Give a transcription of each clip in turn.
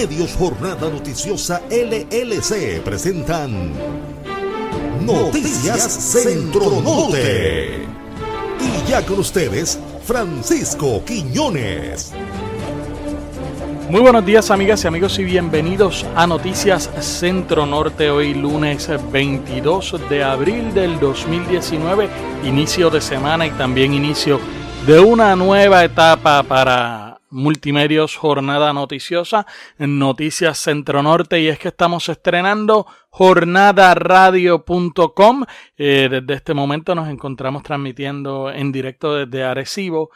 Multimedios Jornada Noticiosa LLC presentan Noticias Centro Norte. Y ya con ustedes, Francisco Quiñones. Muy buenos días amigas y amigos y bienvenidos a Noticias Centro Norte hoy lunes 22 de abril del 2019, inicio de semana y también inicio de una nueva etapa para Multimedios Jornada Noticiosa Noticias Centro Norte y es que estamos estrenando jornadaradio.com. Eh, desde este momento nos encontramos transmitiendo en directo desde Arecibo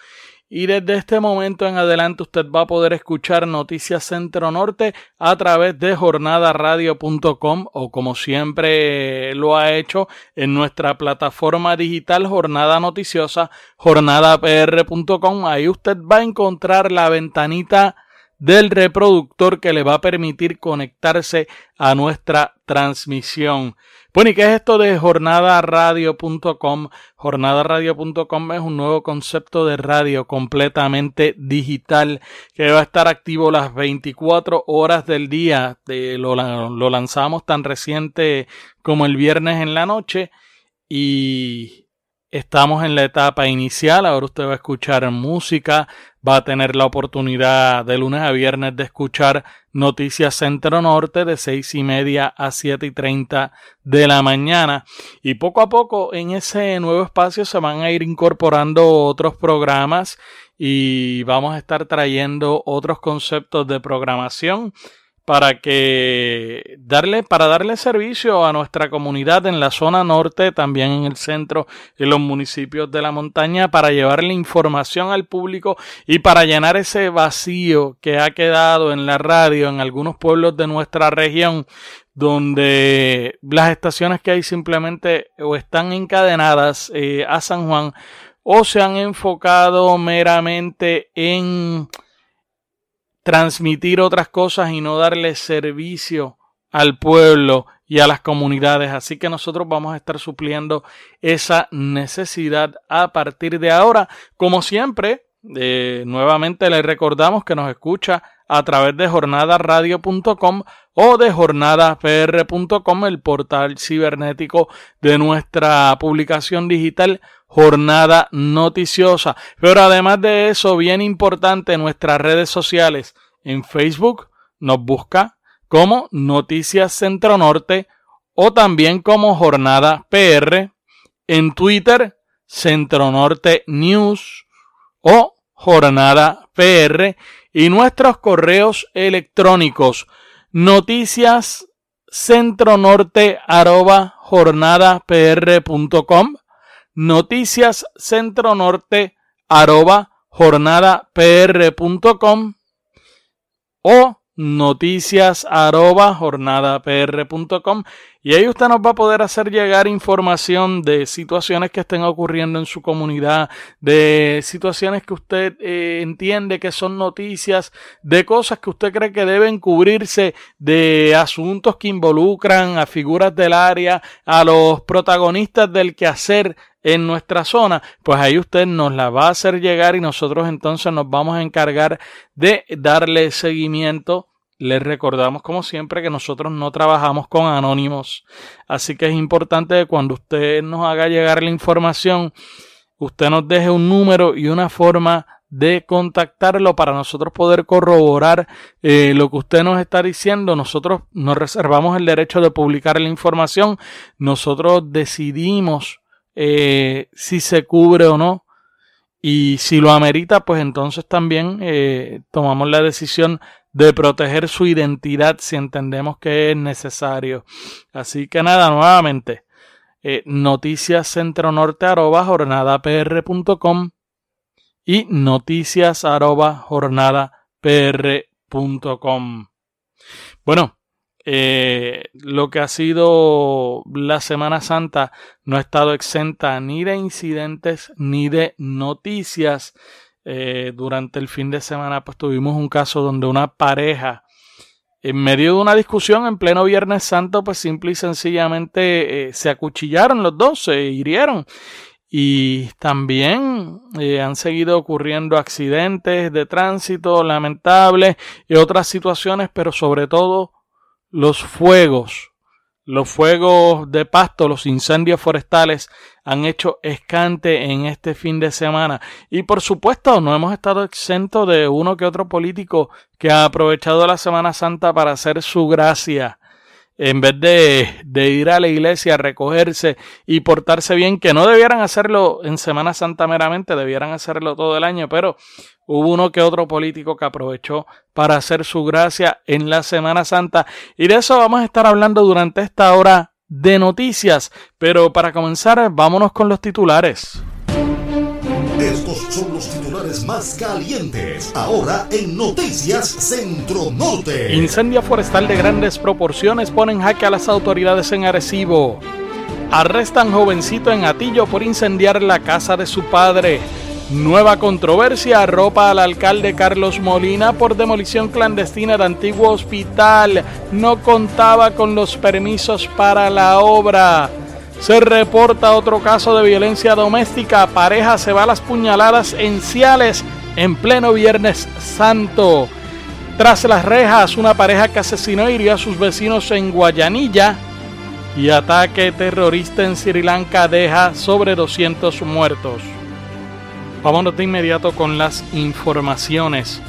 y desde este momento en adelante usted va a poder escuchar Noticias Centro Norte a través de jornadaradio.com o como siempre lo ha hecho en nuestra plataforma digital Jornada Noticiosa, jornadapr.com. Ahí usted va a encontrar la ventanita del reproductor que le va a permitir conectarse a nuestra transmisión. Bueno, ¿y qué es esto de jornadaradio.com? Jornadaradio.com es un nuevo concepto de radio completamente digital que va a estar activo las 24 horas del día. lo, lo lanzamos tan reciente como el viernes en la noche y Estamos en la etapa inicial, ahora usted va a escuchar música, va a tener la oportunidad de lunes a viernes de escuchar Noticias Centro Norte de seis y media a siete y treinta de la mañana. Y poco a poco en ese nuevo espacio se van a ir incorporando otros programas y vamos a estar trayendo otros conceptos de programación para que darle para darle servicio a nuestra comunidad en la zona norte, también en el centro y los municipios de la montaña para llevarle información al público y para llenar ese vacío que ha quedado en la radio en algunos pueblos de nuestra región donde las estaciones que hay simplemente o están encadenadas eh, a San Juan o se han enfocado meramente en transmitir otras cosas y no darle servicio al pueblo y a las comunidades. Así que nosotros vamos a estar supliendo esa necesidad a partir de ahora. Como siempre, eh, nuevamente le recordamos que nos escucha a través de jornadaradio.com o de jornadapr.com, el portal cibernético de nuestra publicación digital jornada noticiosa. Pero además de eso, bien importante, nuestras redes sociales. En Facebook nos busca como Noticias Centro Norte o también como Jornada PR. En Twitter, Centro Norte News o Jornada PR. Y nuestros correos electrónicos noticias centronorte arroba jornadapr.com noticias centro norte arroba jornadapr.com o noticias arroba jornadapr.com y ahí usted nos va a poder hacer llegar información de situaciones que estén ocurriendo en su comunidad, de situaciones que usted eh, entiende que son noticias, de cosas que usted cree que deben cubrirse, de asuntos que involucran a figuras del área, a los protagonistas del quehacer en nuestra zona, pues ahí usted nos la va a hacer llegar y nosotros entonces nos vamos a encargar de darle seguimiento. Les recordamos como siempre que nosotros no trabajamos con anónimos, así que es importante que cuando usted nos haga llegar la información, usted nos deje un número y una forma de contactarlo para nosotros poder corroborar eh, lo que usted nos está diciendo. Nosotros nos reservamos el derecho de publicar la información. Nosotros decidimos eh, si se cubre o no. Y si lo amerita, pues entonces también eh, tomamos la decisión de proteger su identidad si entendemos que es necesario. Así que nada, nuevamente, eh, noticias centro norte arroba jornadapr.com y noticias arroba jornadapr.com. Bueno, eh, lo que ha sido la Semana Santa no ha estado exenta ni de incidentes ni de noticias. Eh, durante el fin de semana pues tuvimos un caso donde una pareja en medio de una discusión en pleno Viernes Santo pues simple y sencillamente eh, se acuchillaron los dos, se hirieron y también eh, han seguido ocurriendo accidentes de tránsito lamentables y otras situaciones, pero sobre todo los fuegos. Los fuegos de pasto, los incendios forestales han hecho escante en este fin de semana. Y por supuesto, no hemos estado exentos de uno que otro político que ha aprovechado la Semana Santa para hacer su gracia en vez de, ir a la iglesia a recogerse y portarse bien, que no debieran hacerlo en Semana Santa meramente, debieran hacerlo todo el año, pero hubo uno que otro político que aprovechó para hacer su gracia en la Semana Santa. Y de eso vamos a estar hablando durante esta hora de noticias. Pero para comenzar, vámonos con los titulares. Más calientes. Ahora en Noticias Centro Norte. Incendio forestal de grandes proporciones ponen jaque a las autoridades en Arecibo. Arrestan jovencito en Atillo por incendiar la casa de su padre. Nueva controversia arropa al alcalde Carlos Molina por demolición clandestina de antiguo hospital. No contaba con los permisos para la obra. Se reporta otro caso de violencia doméstica. Pareja se va a las puñaladas en Ciales en pleno Viernes Santo. Tras las rejas, una pareja que asesinó y hirió a sus vecinos en Guayanilla. Y ataque terrorista en Sri Lanka deja sobre 200 muertos. Vámonos de inmediato con las informaciones.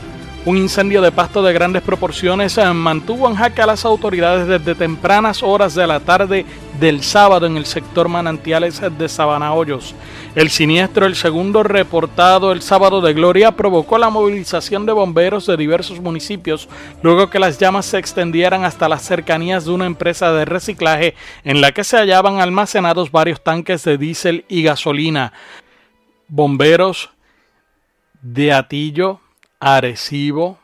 Un incendio de pasto de grandes proporciones eh, mantuvo en jaque a las autoridades desde tempranas horas de la tarde del sábado en el sector Manantiales de Sabana Hoyos. El siniestro, el segundo reportado el sábado de Gloria, provocó la movilización de bomberos de diversos municipios luego que las llamas se extendieran hasta las cercanías de una empresa de reciclaje en la que se hallaban almacenados varios tanques de diésel y gasolina. Bomberos de Atillo, Arecibo,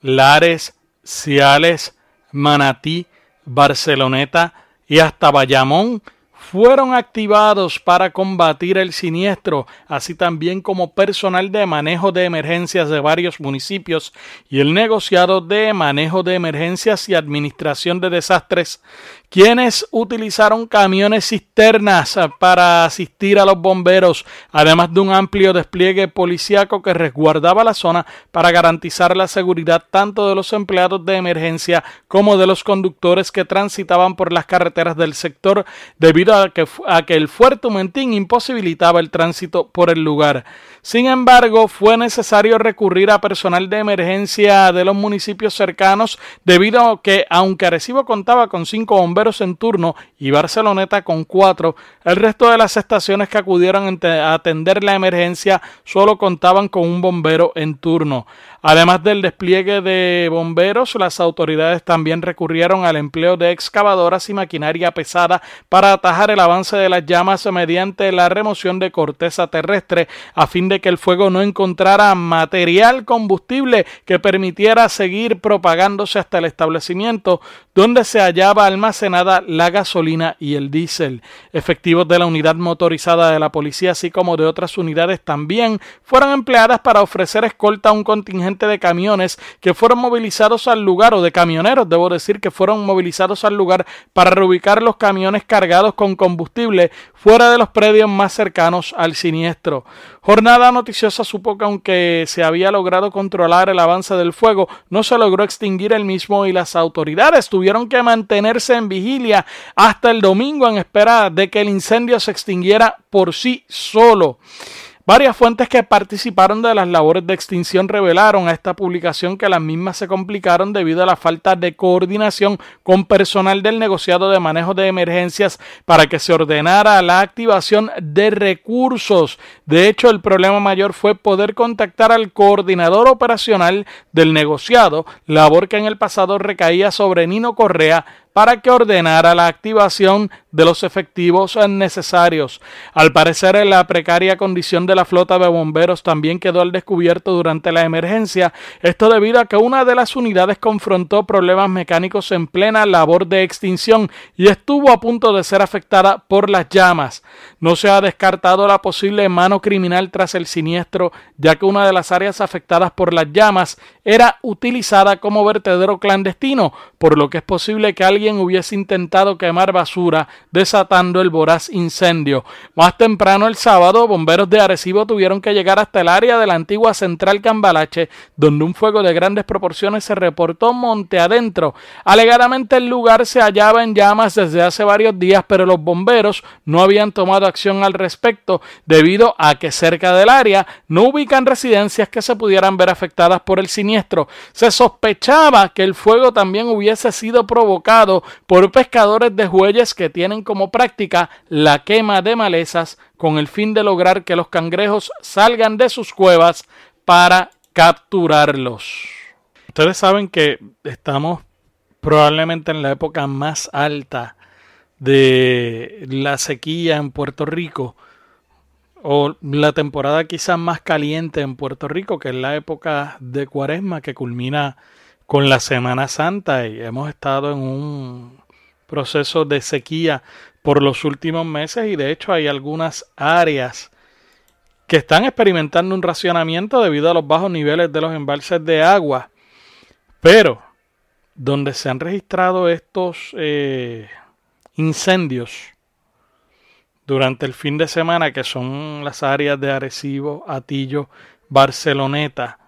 Lares, Ciales, Manatí, Barceloneta y hasta Bayamón fueron activados para combatir el siniestro, así también como personal de manejo de emergencias de varios municipios y el negociado de manejo de emergencias y administración de desastres quienes utilizaron camiones cisternas para asistir a los bomberos, además de un amplio despliegue policíaco que resguardaba la zona para garantizar la seguridad tanto de los empleados de emergencia como de los conductores que transitaban por las carreteras del sector debido a que, a que el fuerte Humentín imposibilitaba el tránsito por el lugar. Sin embargo, fue necesario recurrir a personal de emergencia de los municipios cercanos debido a que, aunque Arecibo contaba con cinco bomberos en turno y Barceloneta con cuatro, el resto de las estaciones que acudieron a atender la emergencia solo contaban con un bombero en turno. Además del despliegue de bomberos, las autoridades también recurrieron al empleo de excavadoras y maquinaria pesada para atajar el avance de las llamas mediante la remoción de corteza terrestre a fin de que el fuego no encontrara material combustible que permitiera seguir propagándose hasta el establecimiento donde se hallaba la gasolina y el diésel. Efectivos de la unidad motorizada de la policía, así como de otras unidades también, fueron empleadas para ofrecer escolta a un contingente de camiones que fueron movilizados al lugar, o de camioneros, debo decir, que fueron movilizados al lugar para reubicar los camiones cargados con combustible fuera de los predios más cercanos al siniestro. Jornada noticiosa supo que aunque se había logrado controlar el avance del fuego, no se logró extinguir el mismo y las autoridades tuvieron que mantenerse en vigilia hasta el domingo en espera de que el incendio se extinguiera por sí solo. Varias fuentes que participaron de las labores de extinción revelaron a esta publicación que las mismas se complicaron debido a la falta de coordinación con personal del negociado de manejo de emergencias para que se ordenara la activación de recursos. De hecho, el problema mayor fue poder contactar al coordinador operacional del negociado, labor que en el pasado recaía sobre Nino Correa, para que ordenara la activación de los efectivos necesarios. Al parecer, la precaria condición de la flota de bomberos también quedó al descubierto durante la emergencia, esto debido a que una de las unidades confrontó problemas mecánicos en plena labor de extinción y estuvo a punto de ser afectada por las llamas. No se ha descartado la posible mano criminal tras el siniestro, ya que una de las áreas afectadas por las llamas era utilizada como vertedero clandestino, por lo que es posible que alguien hubiese intentado quemar basura, desatando el voraz incendio. Más temprano el sábado, bomberos de Arecibo tuvieron que llegar hasta el área de la antigua central Cambalache, donde un fuego de grandes proporciones se reportó monte adentro. Alegadamente el lugar se hallaba en llamas desde hace varios días, pero los bomberos no habían tomado acción al respecto debido a que cerca del área no ubican residencias que se pudieran ver afectadas por el siniestro. Se sospechaba que el fuego también hubiese sido provocado por pescadores de jueyes que tienen como práctica la quema de malezas con el fin de lograr que los cangrejos salgan de sus cuevas para capturarlos. Ustedes saben que estamos probablemente en la época más alta de la sequía en Puerto Rico o la temporada quizás más caliente en Puerto Rico, que es la época de cuaresma que culmina con la Semana Santa y hemos estado en un proceso de sequía por los últimos meses y de hecho hay algunas áreas que están experimentando un racionamiento debido a los bajos niveles de los embalses de agua, pero donde se han registrado estos eh, incendios durante el fin de semana, que son las áreas de Arecibo, Atillo, Barceloneta,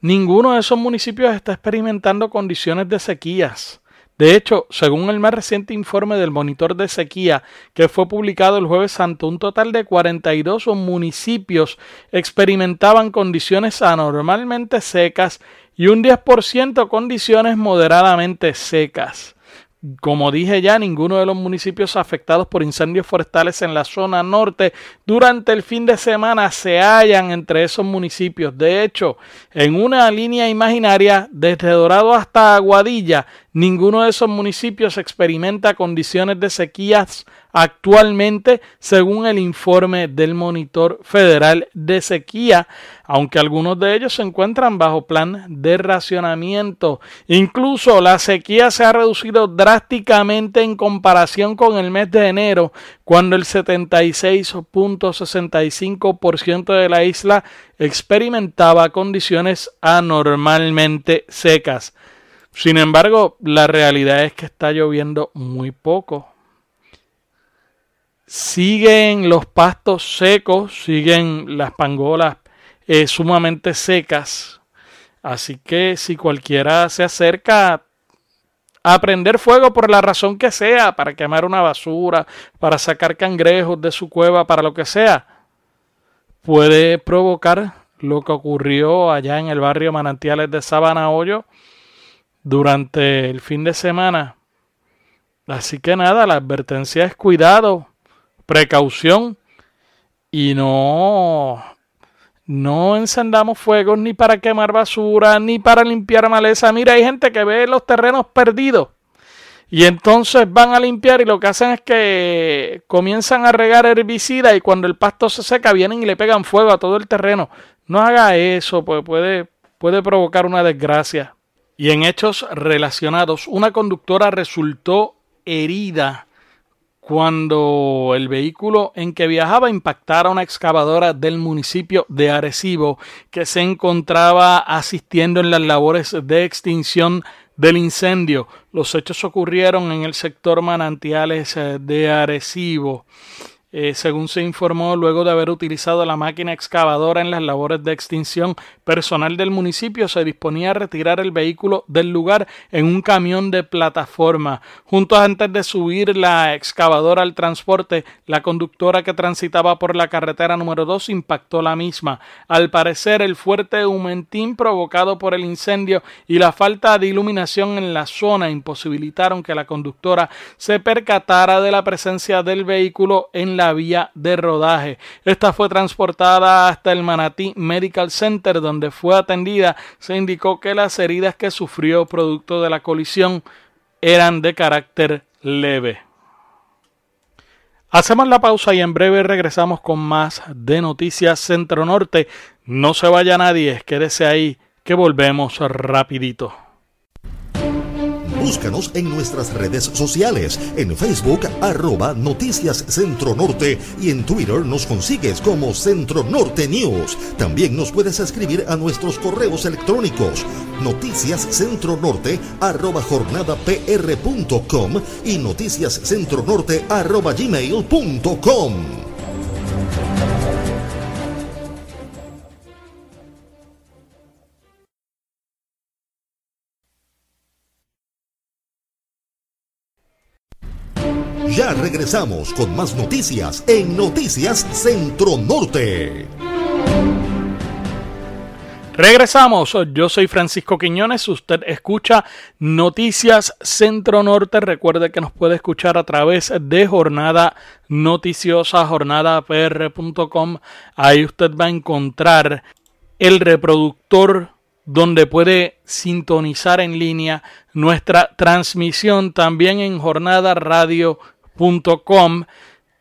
ninguno de esos municipios está experimentando condiciones de sequías. De hecho, según el más reciente informe del monitor de sequía que fue publicado el jueves santo, un total de 42 municipios experimentaban condiciones anormalmente secas y un 10% condiciones moderadamente secas. Como dije ya, ninguno de los municipios afectados por incendios forestales en la zona norte durante el fin de semana se hallan entre esos municipios. De hecho, en una línea imaginaria, desde Dorado hasta Aguadilla, ninguno de esos municipios experimenta condiciones de sequías actualmente, según el informe del Monitor Federal de Sequía, aunque algunos de ellos se encuentran bajo plan de racionamiento. Incluso la sequía se ha reducido drásticamente en comparación con el mes de enero, cuando el 76.65% de la isla experimentaba condiciones anormalmente secas. Sin embargo, la realidad es que está lloviendo muy poco siguen los pastos secos, siguen las pangolas eh, sumamente secas. Así que si cualquiera se acerca a prender fuego por la razón que sea, para quemar una basura, para sacar cangrejos de su cueva, para lo que sea, puede provocar lo que ocurrió allá en el barrio Manantiales de Sabana Hoyo durante el fin de semana. Así que nada, la advertencia es cuidado precaución y no no encendamos fuegos ni para quemar basura ni para limpiar maleza. Mira, hay gente que ve los terrenos perdidos y entonces van a limpiar y lo que hacen es que comienzan a regar herbicida y cuando el pasto se seca vienen y le pegan fuego a todo el terreno. No haga eso, pues puede, puede provocar una desgracia. Y en hechos relacionados, una conductora resultó herida cuando el vehículo en que viajaba impactara una excavadora del municipio de Arecibo que se encontraba asistiendo en las labores de extinción del incendio. Los hechos ocurrieron en el sector manantiales eh, de Arecibo. Eh, según se informó, luego de haber utilizado la máquina excavadora en las labores de extinción, personal del municipio se disponía a retirar el vehículo del lugar en un camión de plataforma. Junto antes de subir la excavadora al transporte, la conductora que transitaba por la carretera número 2 impactó la misma. Al parecer, el fuerte humentín provocado por el incendio y la falta de iluminación en la zona imposibilitaron que la conductora se percatara de la presencia del vehículo en la vía de rodaje. Esta fue transportada hasta el Manatí Medical Center donde fue atendida. Se indicó que las heridas que sufrió producto de la colisión eran de carácter leve. Hacemos la pausa y en breve regresamos con más de Noticias Centro Norte. No se vaya nadie, quédese ahí que volvemos rapidito. Búscanos en nuestras redes sociales, en Facebook arroba Noticias Centro Norte y en Twitter nos consigues como Centro Norte News. También nos puedes escribir a nuestros correos electrónicos noticias centro norte arroba jornadapr.com y noticias centro norte arroba gmail.com. Ya regresamos con más noticias en Noticias Centro Norte. Regresamos, yo soy Francisco Quiñones, usted escucha Noticias Centro Norte, recuerde que nos puede escuchar a través de Jornada Noticiosa, jornadapr.com, ahí usted va a encontrar el reproductor donde puede sintonizar en línea nuestra transmisión también en jornadaradio.com.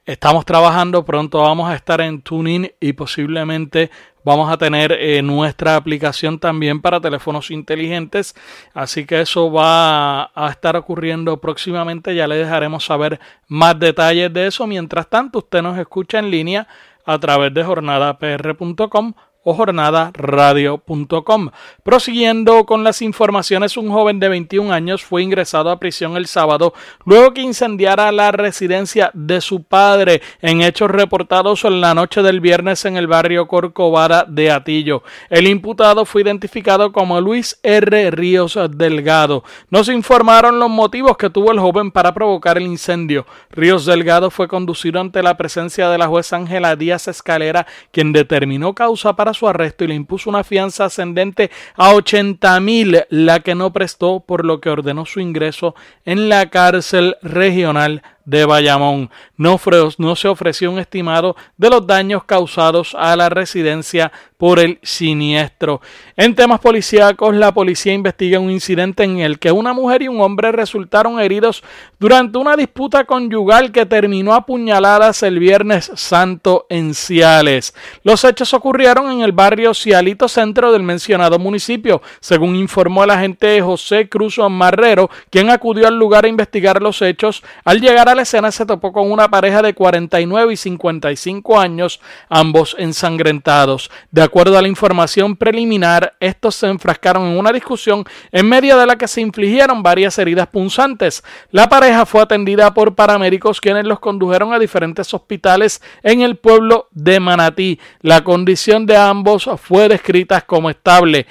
Estamos trabajando, pronto vamos a estar en Tuning y posiblemente Vamos a tener eh, nuestra aplicación también para teléfonos inteligentes. Así que eso va a estar ocurriendo próximamente. Ya le dejaremos saber más detalles de eso. Mientras tanto, usted nos escucha en línea a través de jornadapr.com o jornadaradio.com. Prosiguiendo con las informaciones, un joven de 21 años fue ingresado a prisión el sábado luego que incendiara la residencia de su padre en hechos reportados en la noche del viernes en el barrio Corcovada de Atillo. El imputado fue identificado como Luis R. Ríos Delgado. No se informaron los motivos que tuvo el joven para provocar el incendio. Ríos Delgado fue conducido ante la presencia de la jueza Ángela Díaz Escalera, quien determinó causa para su arresto y le impuso una fianza ascendente a 80 mil, la que no prestó, por lo que ordenó su ingreso en la cárcel regional de Bayamón. No, no, se ofreció un estimado de los daños causados a la residencia por el siniestro. En temas policíacos, la policía investiga un incidente en el que una mujer y un hombre resultaron heridos durante una disputa conyugal que terminó a puñaladas el viernes santo en Ciales. Los hechos ocurrieron en el barrio Cialito Centro del mencionado municipio, según informó el agente José Cruz Marrero, quien acudió al lugar a investigar los hechos. Al llegar a la escena se topó con una pareja de 49 y 55 años, ambos ensangrentados. De acuerdo a la información preliminar, estos se enfrascaron en una discusión en medio de la que se infligieron varias heridas punzantes. La pareja fue atendida por paramédicos quienes los condujeron a diferentes hospitales en el pueblo de Manatí. La condición de ambos fue descrita como estable.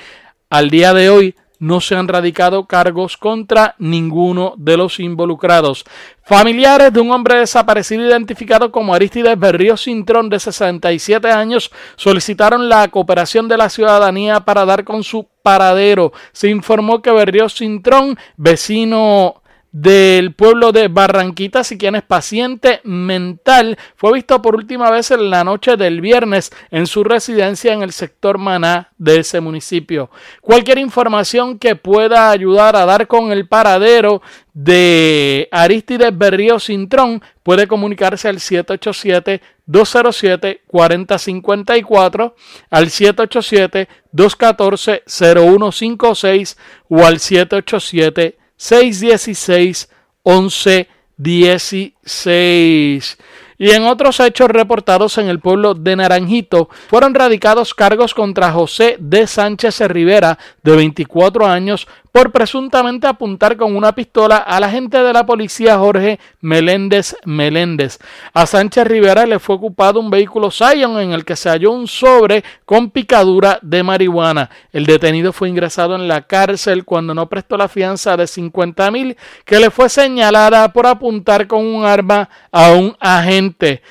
Al día de hoy, no se han radicado cargos contra ninguno de los involucrados. Familiares de un hombre desaparecido identificado como Aristides Berrío Cintrón de 67 años solicitaron la cooperación de la ciudadanía para dar con su paradero. Se informó que Berrío Cintrón, vecino del pueblo de Barranquitas y quien es paciente mental fue visto por última vez en la noche del viernes en su residencia en el sector Maná de ese municipio. Cualquier información que pueda ayudar a dar con el paradero de Aristides Berrío Cintrón puede comunicarse al 787 207 4054 al 787 214 0156 o al 787 616 11 16. Y en otros hechos reportados en el pueblo de Naranjito, fueron radicados cargos contra José de Sánchez Rivera, de 24 años, por presuntamente apuntar con una pistola al agente de la policía Jorge Meléndez Meléndez. A Sánchez Rivera le fue ocupado un vehículo Scion en el que se halló un sobre con picadura de marihuana. El detenido fue ingresado en la cárcel cuando no prestó la fianza de 50 mil que le fue señalada por apuntar con un arma a un agente.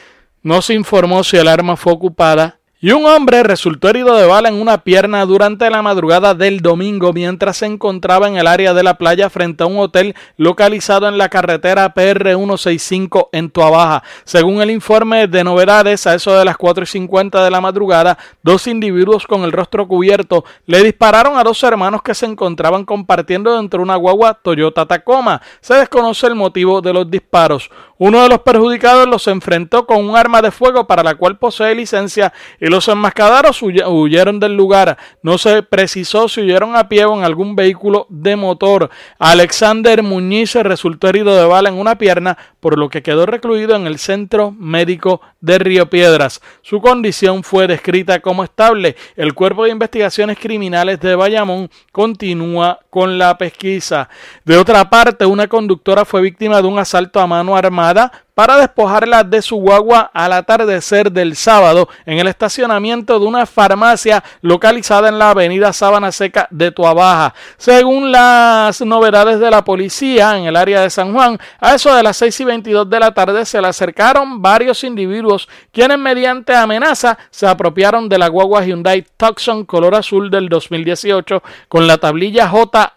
No se informó si el arma fue ocupada y un hombre resultó herido de bala en una pierna durante la madrugada del domingo mientras se encontraba en el área de la playa frente a un hotel localizado en la carretera PR165 en Tuabaja. Según el informe de novedades, a eso de las 4 y 50 de la madrugada, dos individuos con el rostro cubierto le dispararon a dos hermanos que se encontraban compartiendo dentro de una guagua Toyota Tacoma. Se desconoce el motivo de los disparos. Uno de los perjudicados los enfrentó con un arma de fuego para la cual posee licencia y los enmascadados huyeron del lugar. No se precisó si huyeron a pie o en algún vehículo de motor. Alexander Muñiz resultó herido de bala en una pierna, por lo que quedó recluido en el centro médico de Río Piedras. Su condición fue descrita como estable. El Cuerpo de Investigaciones Criminales de Bayamón continúa con la pesquisa. De otra parte, una conductora fue víctima de un asalto a mano armada para despojarla de su guagua al atardecer del sábado en el estacionamiento de una farmacia localizada en la avenida Sábana Seca de Tuabaja. Según las novedades de la policía en el área de San Juan, a eso de las 6 y 22 de la tarde se le acercaron varios individuos quienes mediante amenaza se apropiaron de la guagua Hyundai Tucson color azul del 2018 con la tablilla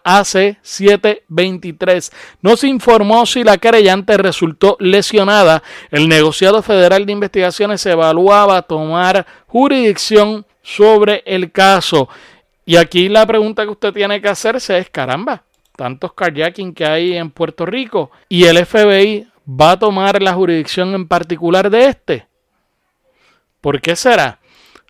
JAC 723. No se informó si la querellante resultó lesionada el negociado federal de investigaciones evaluaba tomar jurisdicción sobre el caso. Y aquí la pregunta que usted tiene que hacerse es, caramba, tantos kayaking que hay en Puerto Rico y el FBI va a tomar la jurisdicción en particular de este. ¿Por qué será?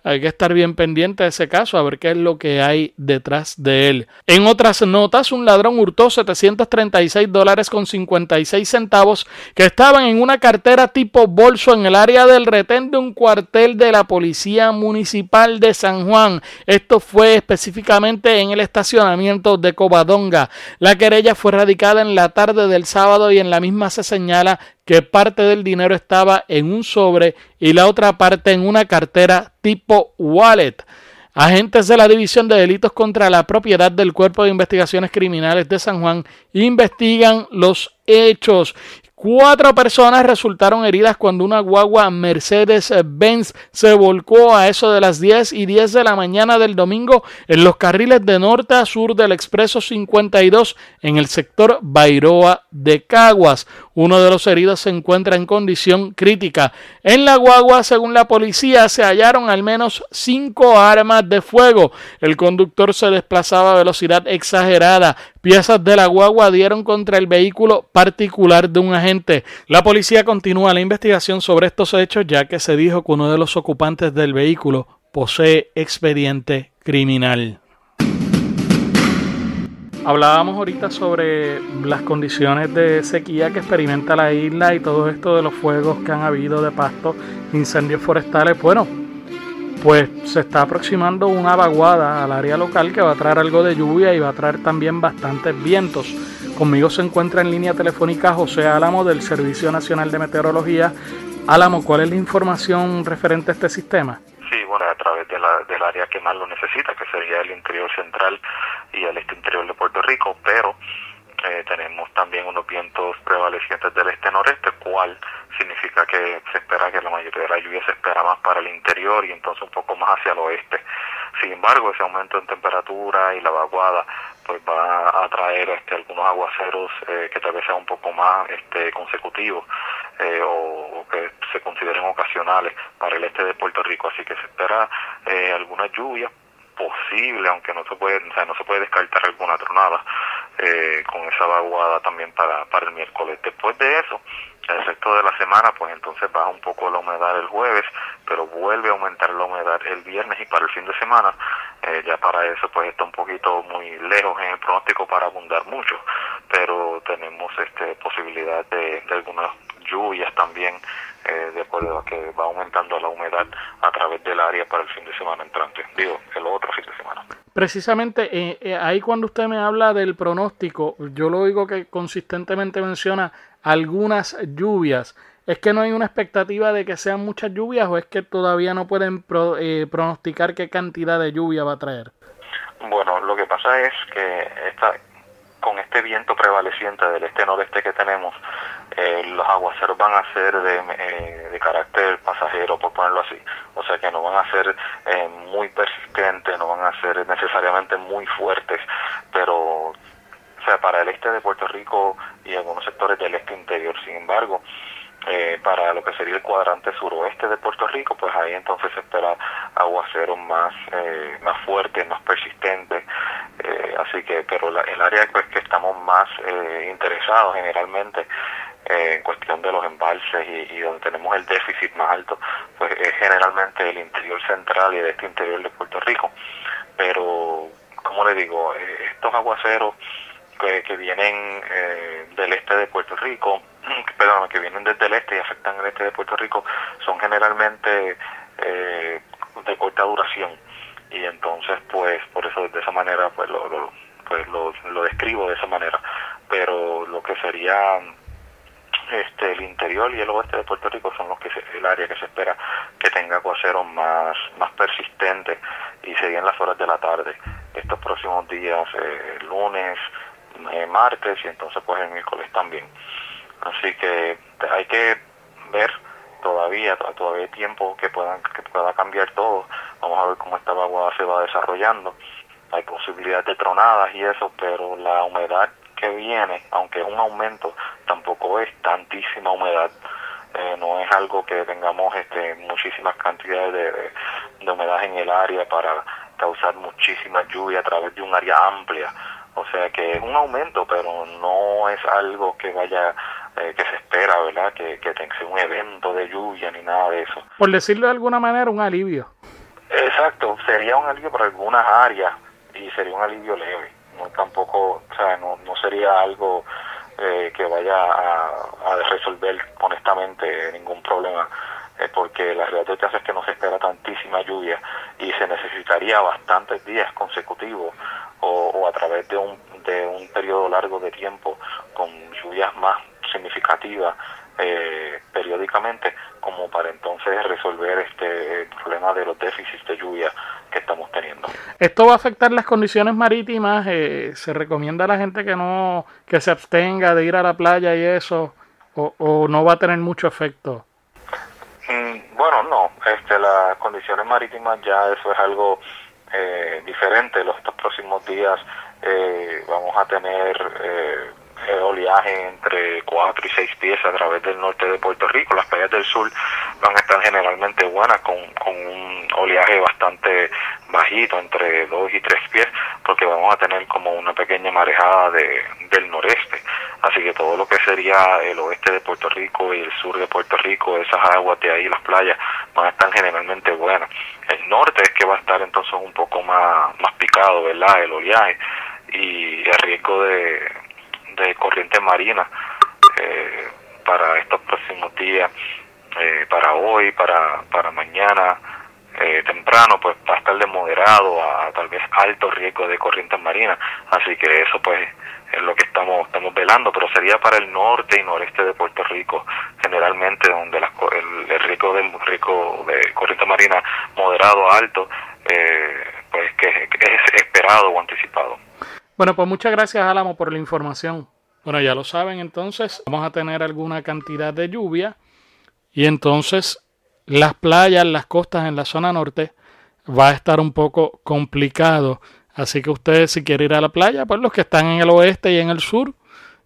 Hay que estar bien pendiente de ese caso, a ver qué es lo que hay detrás de él. En otras notas, un ladrón hurtó 736 dólares con 56 centavos que estaban en una cartera tipo bolso en el área del retén de un cuartel de la Policía Municipal de San Juan. Esto fue específicamente en el estacionamiento de Covadonga. La querella fue radicada en la tarde del sábado y en la misma se señala que parte del dinero estaba en un sobre y la otra parte en una cartera tipo wallet. Agentes de la División de Delitos contra la Propiedad del Cuerpo de Investigaciones Criminales de San Juan investigan los hechos. Cuatro personas resultaron heridas cuando una guagua Mercedes-Benz se volcó a eso de las 10 y 10 de la mañana del domingo en los carriles de norte a sur del expreso 52 en el sector Bairoa de Caguas. Uno de los heridos se encuentra en condición crítica. En la guagua, según la policía, se hallaron al menos cinco armas de fuego. El conductor se desplazaba a velocidad exagerada. Piezas de la guagua dieron contra el vehículo particular de un agente. La policía continúa la investigación sobre estos hechos ya que se dijo que uno de los ocupantes del vehículo posee expediente criminal. Hablábamos ahorita sobre las condiciones de sequía que experimenta la isla y todo esto de los fuegos que han habido de pasto, incendios forestales. Bueno, pues se está aproximando una vaguada al área local que va a traer algo de lluvia y va a traer también bastantes vientos. Conmigo se encuentra en línea telefónica José Álamo del Servicio Nacional de Meteorología. Álamo, ¿cuál es la información referente a este sistema? Sí, bueno, a través de la, del área que más lo necesita, que sería el interior central y el este interior de Puerto Rico, pero eh, tenemos también unos vientos prevalecientes del este-noreste, cual significa que se espera que la mayoría de la lluvia se espera más para el interior y entonces un poco más hacia el oeste. Sin embargo, ese aumento en temperatura y la vaguada pues va a traer este, algunos aguaceros eh, que tal vez sean un poco más este, consecutivos eh, o, que se consideren ocasionales para el este de Puerto Rico. Así que se espera eh, alguna lluvia posible, aunque no se puede, no se puede descartar alguna tronada eh, con esa vaguada también para, para el miércoles. Después de eso, el resto de la semana, pues entonces baja un poco la humedad el jueves, pero vuelve a aumentar la humedad el viernes y para el fin de semana, eh, ya para eso pues está un poquito muy lejos en el pronóstico para abundar mucho, pero tenemos este posibilidad de, algunas lluvias también eh, de acuerdo a que va aumentando la humedad a través del área para el fin de semana entrante, digo, el otro fin de semana. Precisamente eh, eh, ahí cuando usted me habla del pronóstico, yo lo digo que consistentemente menciona algunas lluvias. ¿Es que no hay una expectativa de que sean muchas lluvias o es que todavía no pueden pronosticar qué cantidad de lluvia va a traer? Bueno, lo que pasa es que esta, con este viento prevaleciente del este-noreste que tenemos, eh, los aguaceros van a ser eh, de, carácter pasajero, por ponerlo así. O sea que no van a ser eh, muy persistentes, no van a ser necesariamente muy fuertes, pero o sea, para el este de Puerto Rico y algunos sectores del este interior. Sin embargo, para lo que sería el cuadrante suroeste de Puerto Rico, pues ahí entonces se espera aguaceros más, más fuertes, más persistentes. así que, pero el área pues, que estamos más interesados generalmente eh, en cuestión de los embalses y, donde tenemos el déficit más alto, pues es generalmente el interior central y de este interior de Puerto Rico. Pero, como le digo, eh, estos aguaceros que, vienen eh, del este de Puerto Rico, perdón, que vienen desde el este y afectan el este de Puerto Rico, son generalmente de corta duración. Y entonces, pues, por eso de esa manera, pues lo, pues lo, lo describo de esa manera. Pero lo que sería este, el interior y el oeste de Puerto Rico son los que el área que se espera que tenga aguaceros más, más persistentes y serían las horas de la tarde estos próximos días, eh, lunes, eh, martes y entonces pues el miércoles también. Así que hay que ver todavía, todavía hay tiempo que, puedan, que pueda cambiar todo. Vamos a ver cómo esta agua se va desarrollando. Hay posibilidades de tronadas y eso, pero la humedad que viene, aunque es un aumento, tampoco es tantísima humedad. Eh, no es algo que tengamos este, muchísimas cantidades de, de, humedad en el área para causar muchísima lluvia a través de un área amplia. O sea que es un aumento, pero no es algo que vaya, eh, que se espera, ¿verdad? Que, que tenga un evento de lluvia ni nada de eso. Por decirlo de alguna manera, un alivio. Exacto, sería un alivio para algunas áreas y sería un alivio leve no tampoco, o sea, no, no sería algo eh, que vaya a, resolver honestamente ningún problema, eh, porque la realidad de es que no se espera tantísima lluvia y se necesitaría bastantes días consecutivos o, o a través de un, de un periodo largo de tiempo con lluvias más significativas eh, periódicamente como para entonces resolver este problema de los déficits de lluvia que estamos teniendo. Esto va a afectar las condiciones marítimas. Eh, se recomienda a la gente que no que se abstenga de ir a la playa y eso, o, no va a tener mucho efecto. Bueno, no. Este, las condiciones marítimas ya eso es algo eh, diferente. Los próximos días eh, vamos a tener oleaje entre 4 y 6 pies a través del norte de Puerto Rico. Las playas del sur van a estar generalmente buenas con, con un oleaje bastante bajito, entre 2 y 3 pies, porque vamos a tener como una pequeña marejada de, del noreste. Así que todo lo que sería el oeste de Puerto Rico y el sur de Puerto Rico, esas aguas de ahí, las playas, van a estar generalmente buenas. El norte es que va a estar entonces un poco más, más picado, ¿verdad? El oleaje y el riesgo de, de corriente marina eh, para estos próximos días, eh, para hoy, para, para mañana eh, temprano, pues va a estar de moderado a, tal vez alto riesgo de corriente marina. Así que eso pues es lo que estamos estamos velando, pero sería para el norte y noreste de Puerto Rico, generalmente donde el, riesgo de riesgo de corriente marina moderado a alto, pues que es esperado o anticipado. Bueno, pues muchas gracias Álamo por la información. Bueno, ya lo saben entonces, vamos a tener alguna cantidad de lluvia y entonces las playas, las costas en la zona norte va a estar un poco complicado. Así que ustedes si quieren ir a la playa, pues los que están en el oeste y en el sur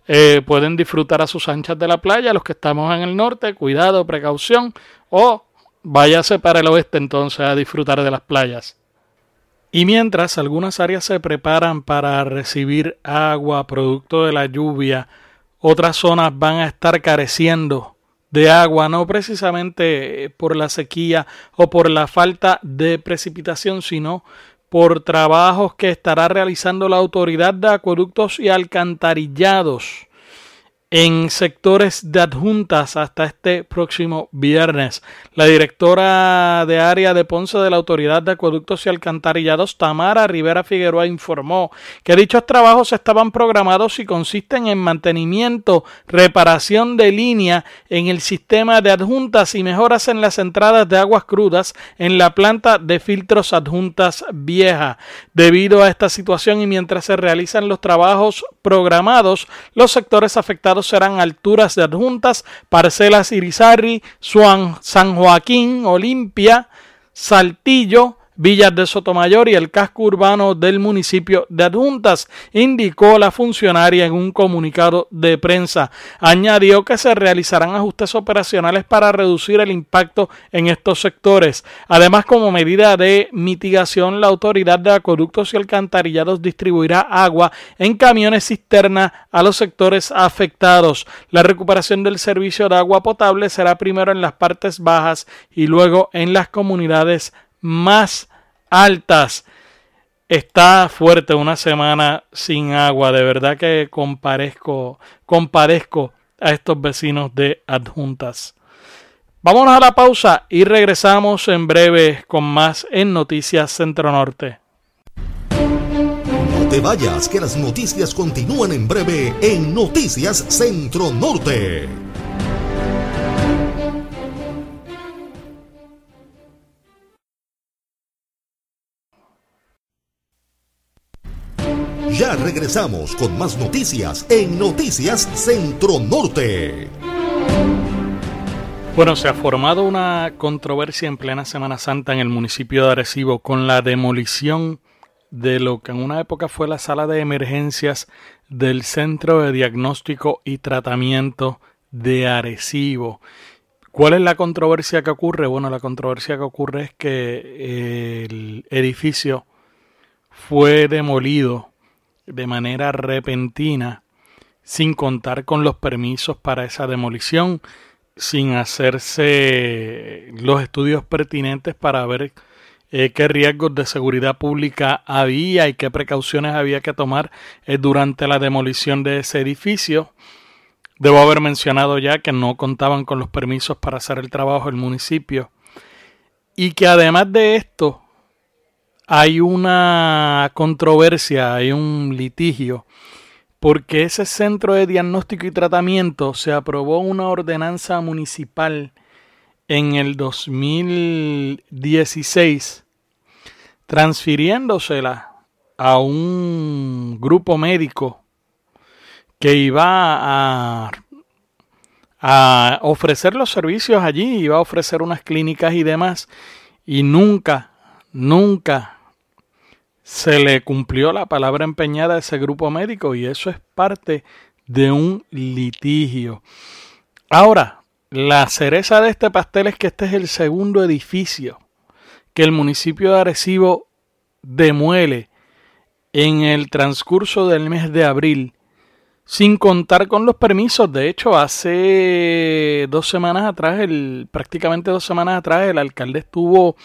eh, pueden disfrutar a sus anchas de la playa. Los que estamos en el norte, cuidado, precaución. O váyase para el oeste entonces a disfrutar de las playas. Y mientras algunas áreas se preparan para recibir agua producto de la lluvia, otras zonas van a estar careciendo de agua, no precisamente por la sequía o por la falta de precipitación, sino por trabajos que estará realizando la Autoridad de Acueductos y Alcantarillados en sectores de adjuntas hasta este próximo viernes. La directora de área de Ponce de la Autoridad de Acueductos y Alcantarillados, Tamara Rivera Figueroa, informó que dichos trabajos estaban programados y consisten en mantenimiento, reparación de línea en el sistema de adjuntas y mejoras en las entradas de aguas crudas en la planta de filtros adjuntas vieja. Debido a esta situación y mientras se realizan los trabajos programados, los sectores afectados serán alturas de adjuntas, parcelas Irizarri, San Joaquín, Olimpia, Saltillo, Villas de Sotomayor y el casco urbano del municipio de Adjuntas, indicó la funcionaria en un comunicado de prensa. Añadió que se realizarán ajustes operacionales para reducir el impacto en estos sectores. Además, como medida de mitigación, la Autoridad de Acueductos y Alcantarillados distribuirá agua en camiones cisterna a los sectores afectados. La recuperación del servicio de agua potable será primero en las partes bajas y luego en las comunidades más altas. Está fuerte una semana sin agua. De verdad que comparezco, compadezco a estos vecinos de adjuntas. Vámonos a la pausa y regresamos en breve con más en Noticias Centro Norte. No te vayas, que las noticias continúan en breve en Noticias Centro Norte. Ya regresamos con más noticias en Noticias Centro Norte. Bueno, se ha formado una controversia en plena Semana Santa en el municipio de Arecibo con la demolición de lo que en una época fue la sala de emergencias del Centro de Diagnóstico y Tratamiento de Arecibo. ¿Cuál es la controversia que ocurre? Bueno, la controversia que ocurre es que el edificio fue demolido de manera repentina, sin contar con los permisos para esa demolición, sin hacerse los estudios pertinentes para ver eh, qué riesgos de seguridad pública había y qué precauciones había que tomar eh, durante la demolición de ese edificio. Debo haber mencionado ya que no contaban con los permisos para hacer el trabajo del municipio y que además de esto hay una controversia, hay un litigio, porque ese centro de diagnóstico y tratamiento se aprobó una ordenanza municipal en el 2016, transfiriéndosela a un grupo médico que iba a, ofrecer los servicios allí, iba a ofrecer unas clínicas y demás, y nunca nunca se le cumplió la palabra empeñada a ese grupo médico y eso es parte de un litigio. Ahora, la cereza de este pastel es que este es el segundo edificio que el municipio de Arecibo demuele en el transcurso del mes de abril sin contar con los permisos. De hecho, hace dos semanas atrás, el, prácticamente dos semanas atrás, el alcalde estuvo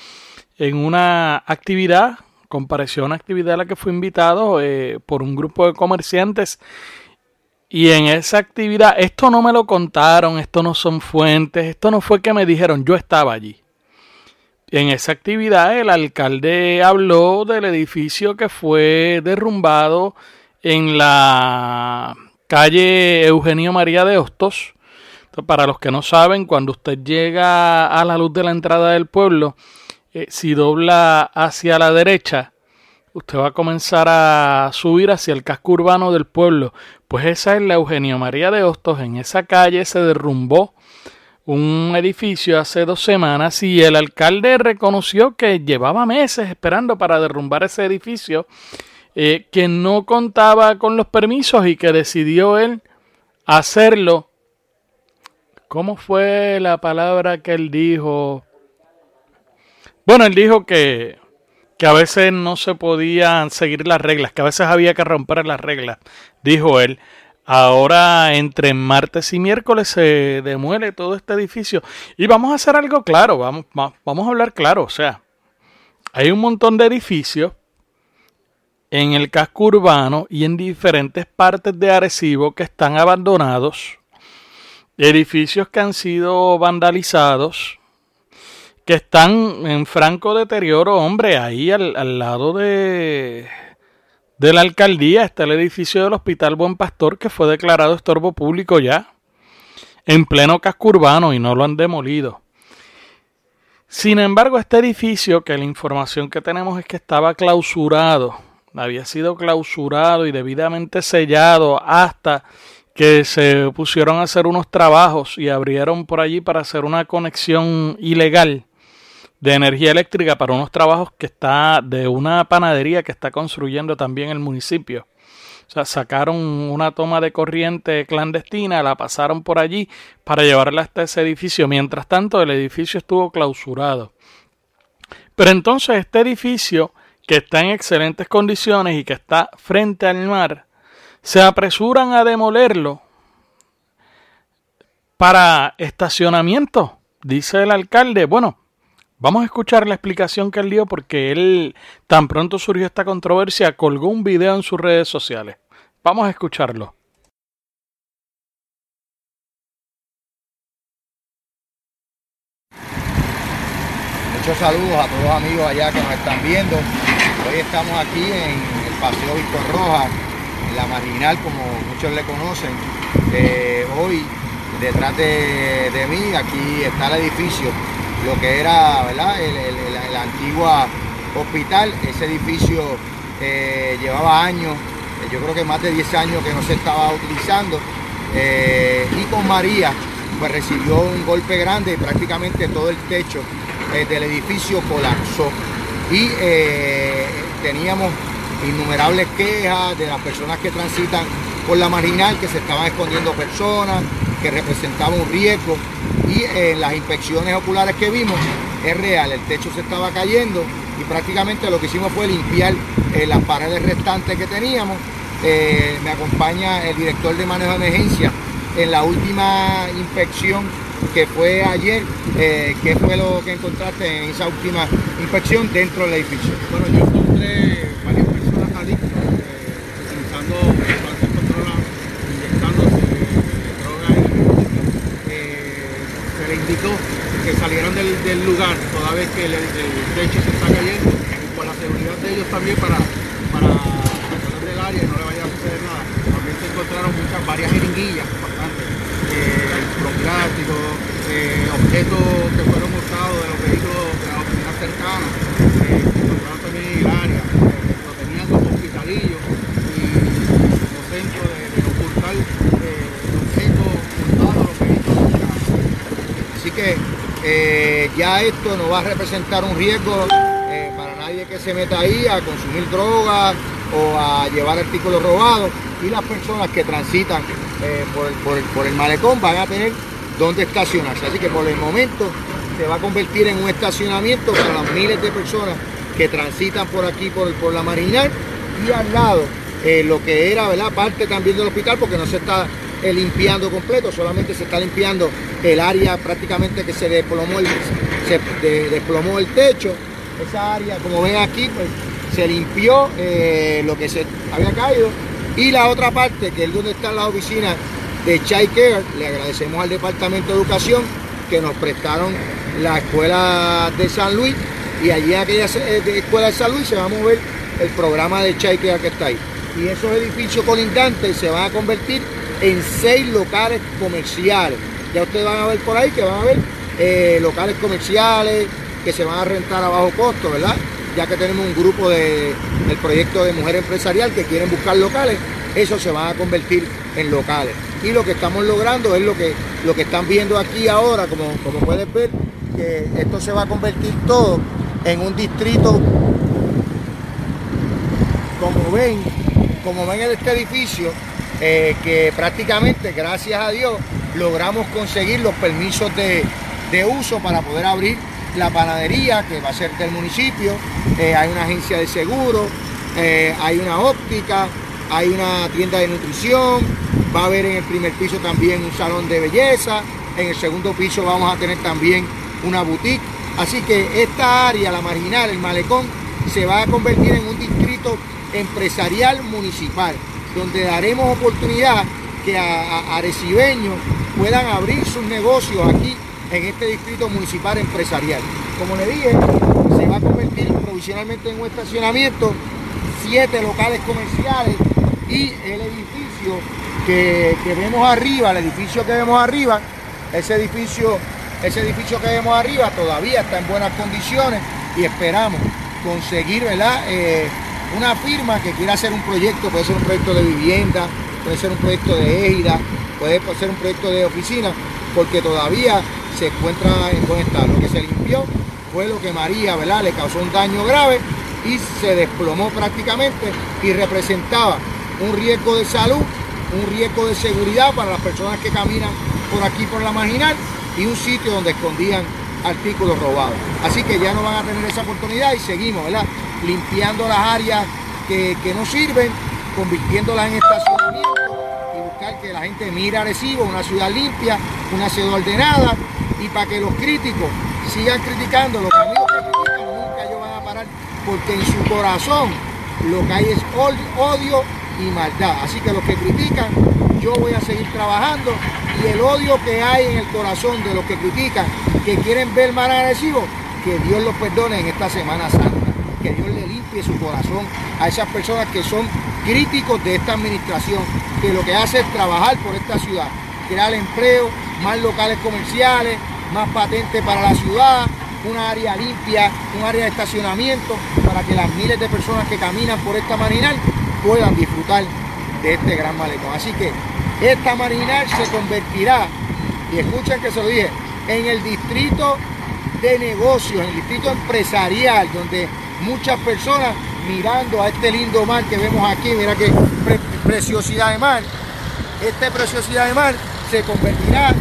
en una actividad, compareció a una actividad a la que fue invitado eh, por un grupo de comerciantes. Y en esa actividad, esto no me lo contaron, esto no son fuentes, esto no fue que me dijeron, yo estaba allí. En esa actividad el alcalde habló del edificio que fue derrumbado en la calle Eugenio María de Hostos. para los que no saben, cuando usted llega a la luz de la entrada del pueblo, eh, si dobla hacia la derecha, usted va a comenzar a subir hacia el casco urbano del pueblo. Pues esa es la Eugenio María de Hostos. En esa calle se derrumbó un edificio hace dos semanas y el alcalde reconoció que llevaba meses esperando para derrumbar ese edificio, eh, que no contaba con los permisos y que decidió él hacerlo. ¿Cómo fue la palabra que él dijo? Bueno, él dijo que, que a veces no se podían seguir las reglas, que a veces había que romper las reglas, dijo él. Ahora entre martes y miércoles se demuele todo este edificio y vamos a hacer algo claro, vamos, vamos a hablar claro, o sea, hay un montón de edificios en el casco urbano y en diferentes partes de Arecibo que están abandonados, edificios que han sido vandalizados, que están en franco deterioro, hombre, ahí al, lado de, de la alcaldía está el edificio del Hospital Buen Pastor que fue declarado estorbo público ya, en pleno casco urbano y no lo han demolido. Sin embargo, este edificio, que la información que tenemos es que estaba clausurado, había sido clausurado y debidamente sellado hasta que se pusieron a hacer unos trabajos y abrieron por allí para hacer una conexión ilegal de energía eléctrica para unos trabajos que está de una panadería que está construyendo también el municipio. O sea, sacaron una toma de corriente clandestina, la pasaron por allí para llevarla hasta ese edificio. Mientras tanto, el edificio estuvo clausurado. Pero entonces este edificio, que está en excelentes condiciones y que está frente al mar, se apresuran a demolerlo para estacionamiento, dice el alcalde. Bueno, vamos a escuchar la explicación que él dio porque él, tan pronto surgió esta controversia, colgó un video en sus redes sociales. Vamos a escucharlo. Muchos saludos a todos los amigos allá que nos están viendo. Hoy estamos aquí en el Paseo Víctor Rojas, en la Marginal, como muchos le conocen. Eh, hoy, detrás de, mí, aquí está el edificio, lo que era ¿verdad? El, antiguo hospital. Ese edificio eh, llevaba años, eh, yo creo que más de 10 años que no se estaba utilizando. y con María, pues recibió un golpe grande y prácticamente todo el techo eh, del edificio colapsó y eh, teníamos innumerables quejas de las personas que transitan por la marginal, que se estaban escondiendo personas, que representaban un riesgo y en eh, las inspecciones oculares que vimos es real, el techo se estaba cayendo y prácticamente lo que hicimos fue limpiar las paredes restantes que teníamos. me acompaña el director de manejo de emergencia en la última inspección que fue ayer, eh, ¿qué fue lo que encontraste en esa última inspección dentro del edificio encontré varias personas adictas eh, utilizando sustancias controladas, inyectándose drogas y eh, se le indicó que salieran del, lugar toda vez que el, techo se está cayendo y por la seguridad de ellos también para, para del área y no le vaya a suceder nada. También se encontraron muchas, varias jeringuillas, bastantes prostáticos, eh, objetos que fueron usados de los vehículos de las oficinas cercanas, eh, que encontraron también en el área, lo tenían como hospitalillos y como centro de, ocultar eh, objetos ocultados los vehículos. Así que eh, ya esto no va a representar un riesgo para nadie que se meta ahí a consumir drogas o a llevar artículos robados y las personas que transitan eh, por, el, malecón van a tener donde estacionarse. Así que por el momento se va a convertir en un estacionamiento para las miles de personas que transitan por aquí, por, por la marginal y al lado eh, lo que era ¿verdad? parte también del hospital porque no se está eh, limpiando completo, solamente se está limpiando el área prácticamente que se desplomó el, desplomó el techo. Esa área, como ven aquí, pues se limpió lo que se había caído y la otra parte, que es donde están las oficinas de Child Care, le agradecemos al Departamento de Educación que nos prestaron la escuela de San Luis y allí en aquella eh, escuela de San Luis se va a mover el programa de Child Care que está ahí. Y esos edificios colindantes se van a convertir en seis locales comerciales. Ya ustedes van a ver por ahí que van a ver eh, locales comerciales que se van a rentar a bajo costo, ¿verdad? ya que tenemos un grupo del proyecto de mujer empresarial que quieren buscar locales, eso se va a convertir en locales. Y lo que estamos logrando es lo que, lo que están viendo aquí ahora, como, como puedes ver, que esto se va a convertir todo en un distrito, como ven, como ven en este edificio, eh, que prácticamente, gracias a Dios, logramos conseguir los permisos de, de uso para poder abrir la panadería que va a ser del municipio, eh, hay una agencia de seguro, eh, hay una óptica, hay una tienda de nutrición, va a haber en el primer piso también un salón de belleza, en el segundo piso vamos a tener también una boutique. Así que esta área, la marginal, el malecón, se va a convertir en un distrito empresarial municipal, donde daremos oportunidad que a, arecibeños puedan abrir sus negocios aquí en este distrito municipal empresarial. Como le dije, se va a convertir provisionalmente en un estacionamiento, siete locales comerciales y el edificio que, vemos arriba, el edificio que vemos arriba, ese edificio, ese edificio que vemos arriba todavía está en buenas condiciones y esperamos conseguir ¿verdad? Eh, una firma que quiera hacer un proyecto, puede ser un proyecto de vivienda, puede ser un proyecto de égida, puede ser un proyecto de oficina, porque todavía se encuentra en buen estado. Lo que se limpió fue lo que María, ¿verdad? Le causó un daño grave y se desplomó prácticamente y representaba un riesgo de salud, un riesgo de seguridad para las personas que caminan por aquí por la marginal y un sitio donde escondían artículos robados. Así que ya no van a tener esa oportunidad y seguimos, ¿verdad? Limpiando las áreas que, que no sirven, convirtiéndolas en estacionamiento y buscar que la gente mire Arecibo, una ciudad limpia, una ciudad ordenada y para que los críticos sigan criticando, los amigos que critican nunca ellos van a parar porque en su corazón lo que hay es odio y maldad. Así que los que critican, yo voy a seguir trabajando y el odio que hay en el corazón de los que critican, que quieren ver mal agresivo, que Dios los perdone en esta Semana Santa, que Dios le limpie su corazón a esas personas que son críticos de esta administración, que lo que hace es trabajar por esta ciudad, crear empleo, más locales comerciales, más patentes para la ciudad, una área limpia, un área de estacionamiento para que las miles de personas que caminan por esta marginal puedan disfrutar de este gran malecón. Así que esta marginal se convertirá, y escuchen que se lo dije, en el distrito de negocios, en el distrito empresarial, donde muchas personas mirando a este lindo mar que vemos aquí, mira qué preciosidad de mar, esta preciosidad de mar se convertirá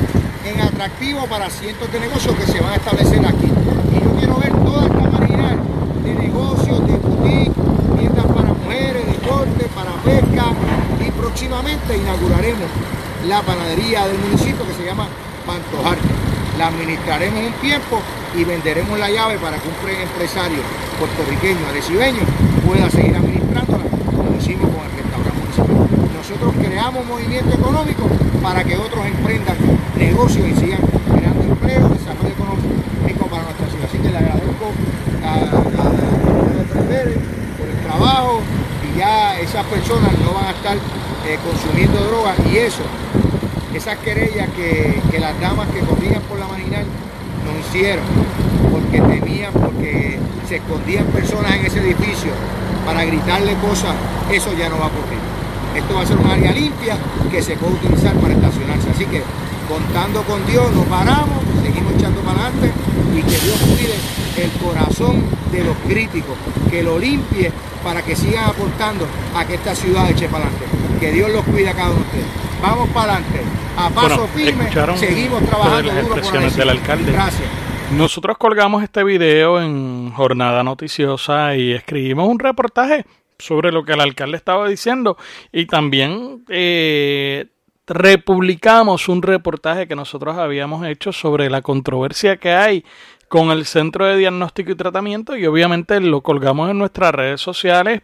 en atractivo para cientos de negocios que se van a establecer aquí. Y yo quiero ver toda esta marginal de negocios, de boutique, tiendas para mujeres, de corte, para pesca y próximamente inauguraremos la panadería del municipio que se llama Pantojarte. La administraremos un tiempo y venderemos la llave para que un empresario puertorriqueño, arecibeño, pueda seguir administrándola como hicimos con el restaurante municipal. Nosotros creamos movimiento económico para que otros emprendan negocios y sigan creando empleo, desarrollo económico para nuestra ciudad. Así que le agradezco a, a, por el trabajo y ya esas personas no van a estar eh, consumiendo drogas y eso, esas querellas que, que las damas que corrían por la marginal nos hicieron porque temían, porque se escondían personas en ese edificio para gritarle cosas, eso ya no va a ocurrir. Esto va a ser un área limpia que se puede utilizar para estacionarse. Así que contando con Dios nos paramos, seguimos echando para adelante y que Dios cuide el corazón de los críticos, que lo limpie para que sigan aportando a que esta ciudad eche para adelante. Que Dios los cuide a cada uno de ustedes. Vamos para adelante, a paso firme, seguimos trabajando las expresiones del alcalde. Gracias. Nosotros colgamos este video en Jornada Noticiosa y escribimos un reportaje sobre lo que el alcalde estaba diciendo y también eh, republicamos un reportaje que nosotros habíamos hecho sobre la controversia que hay con el Centro de Diagnóstico y Tratamiento y obviamente lo colgamos en nuestras redes sociales.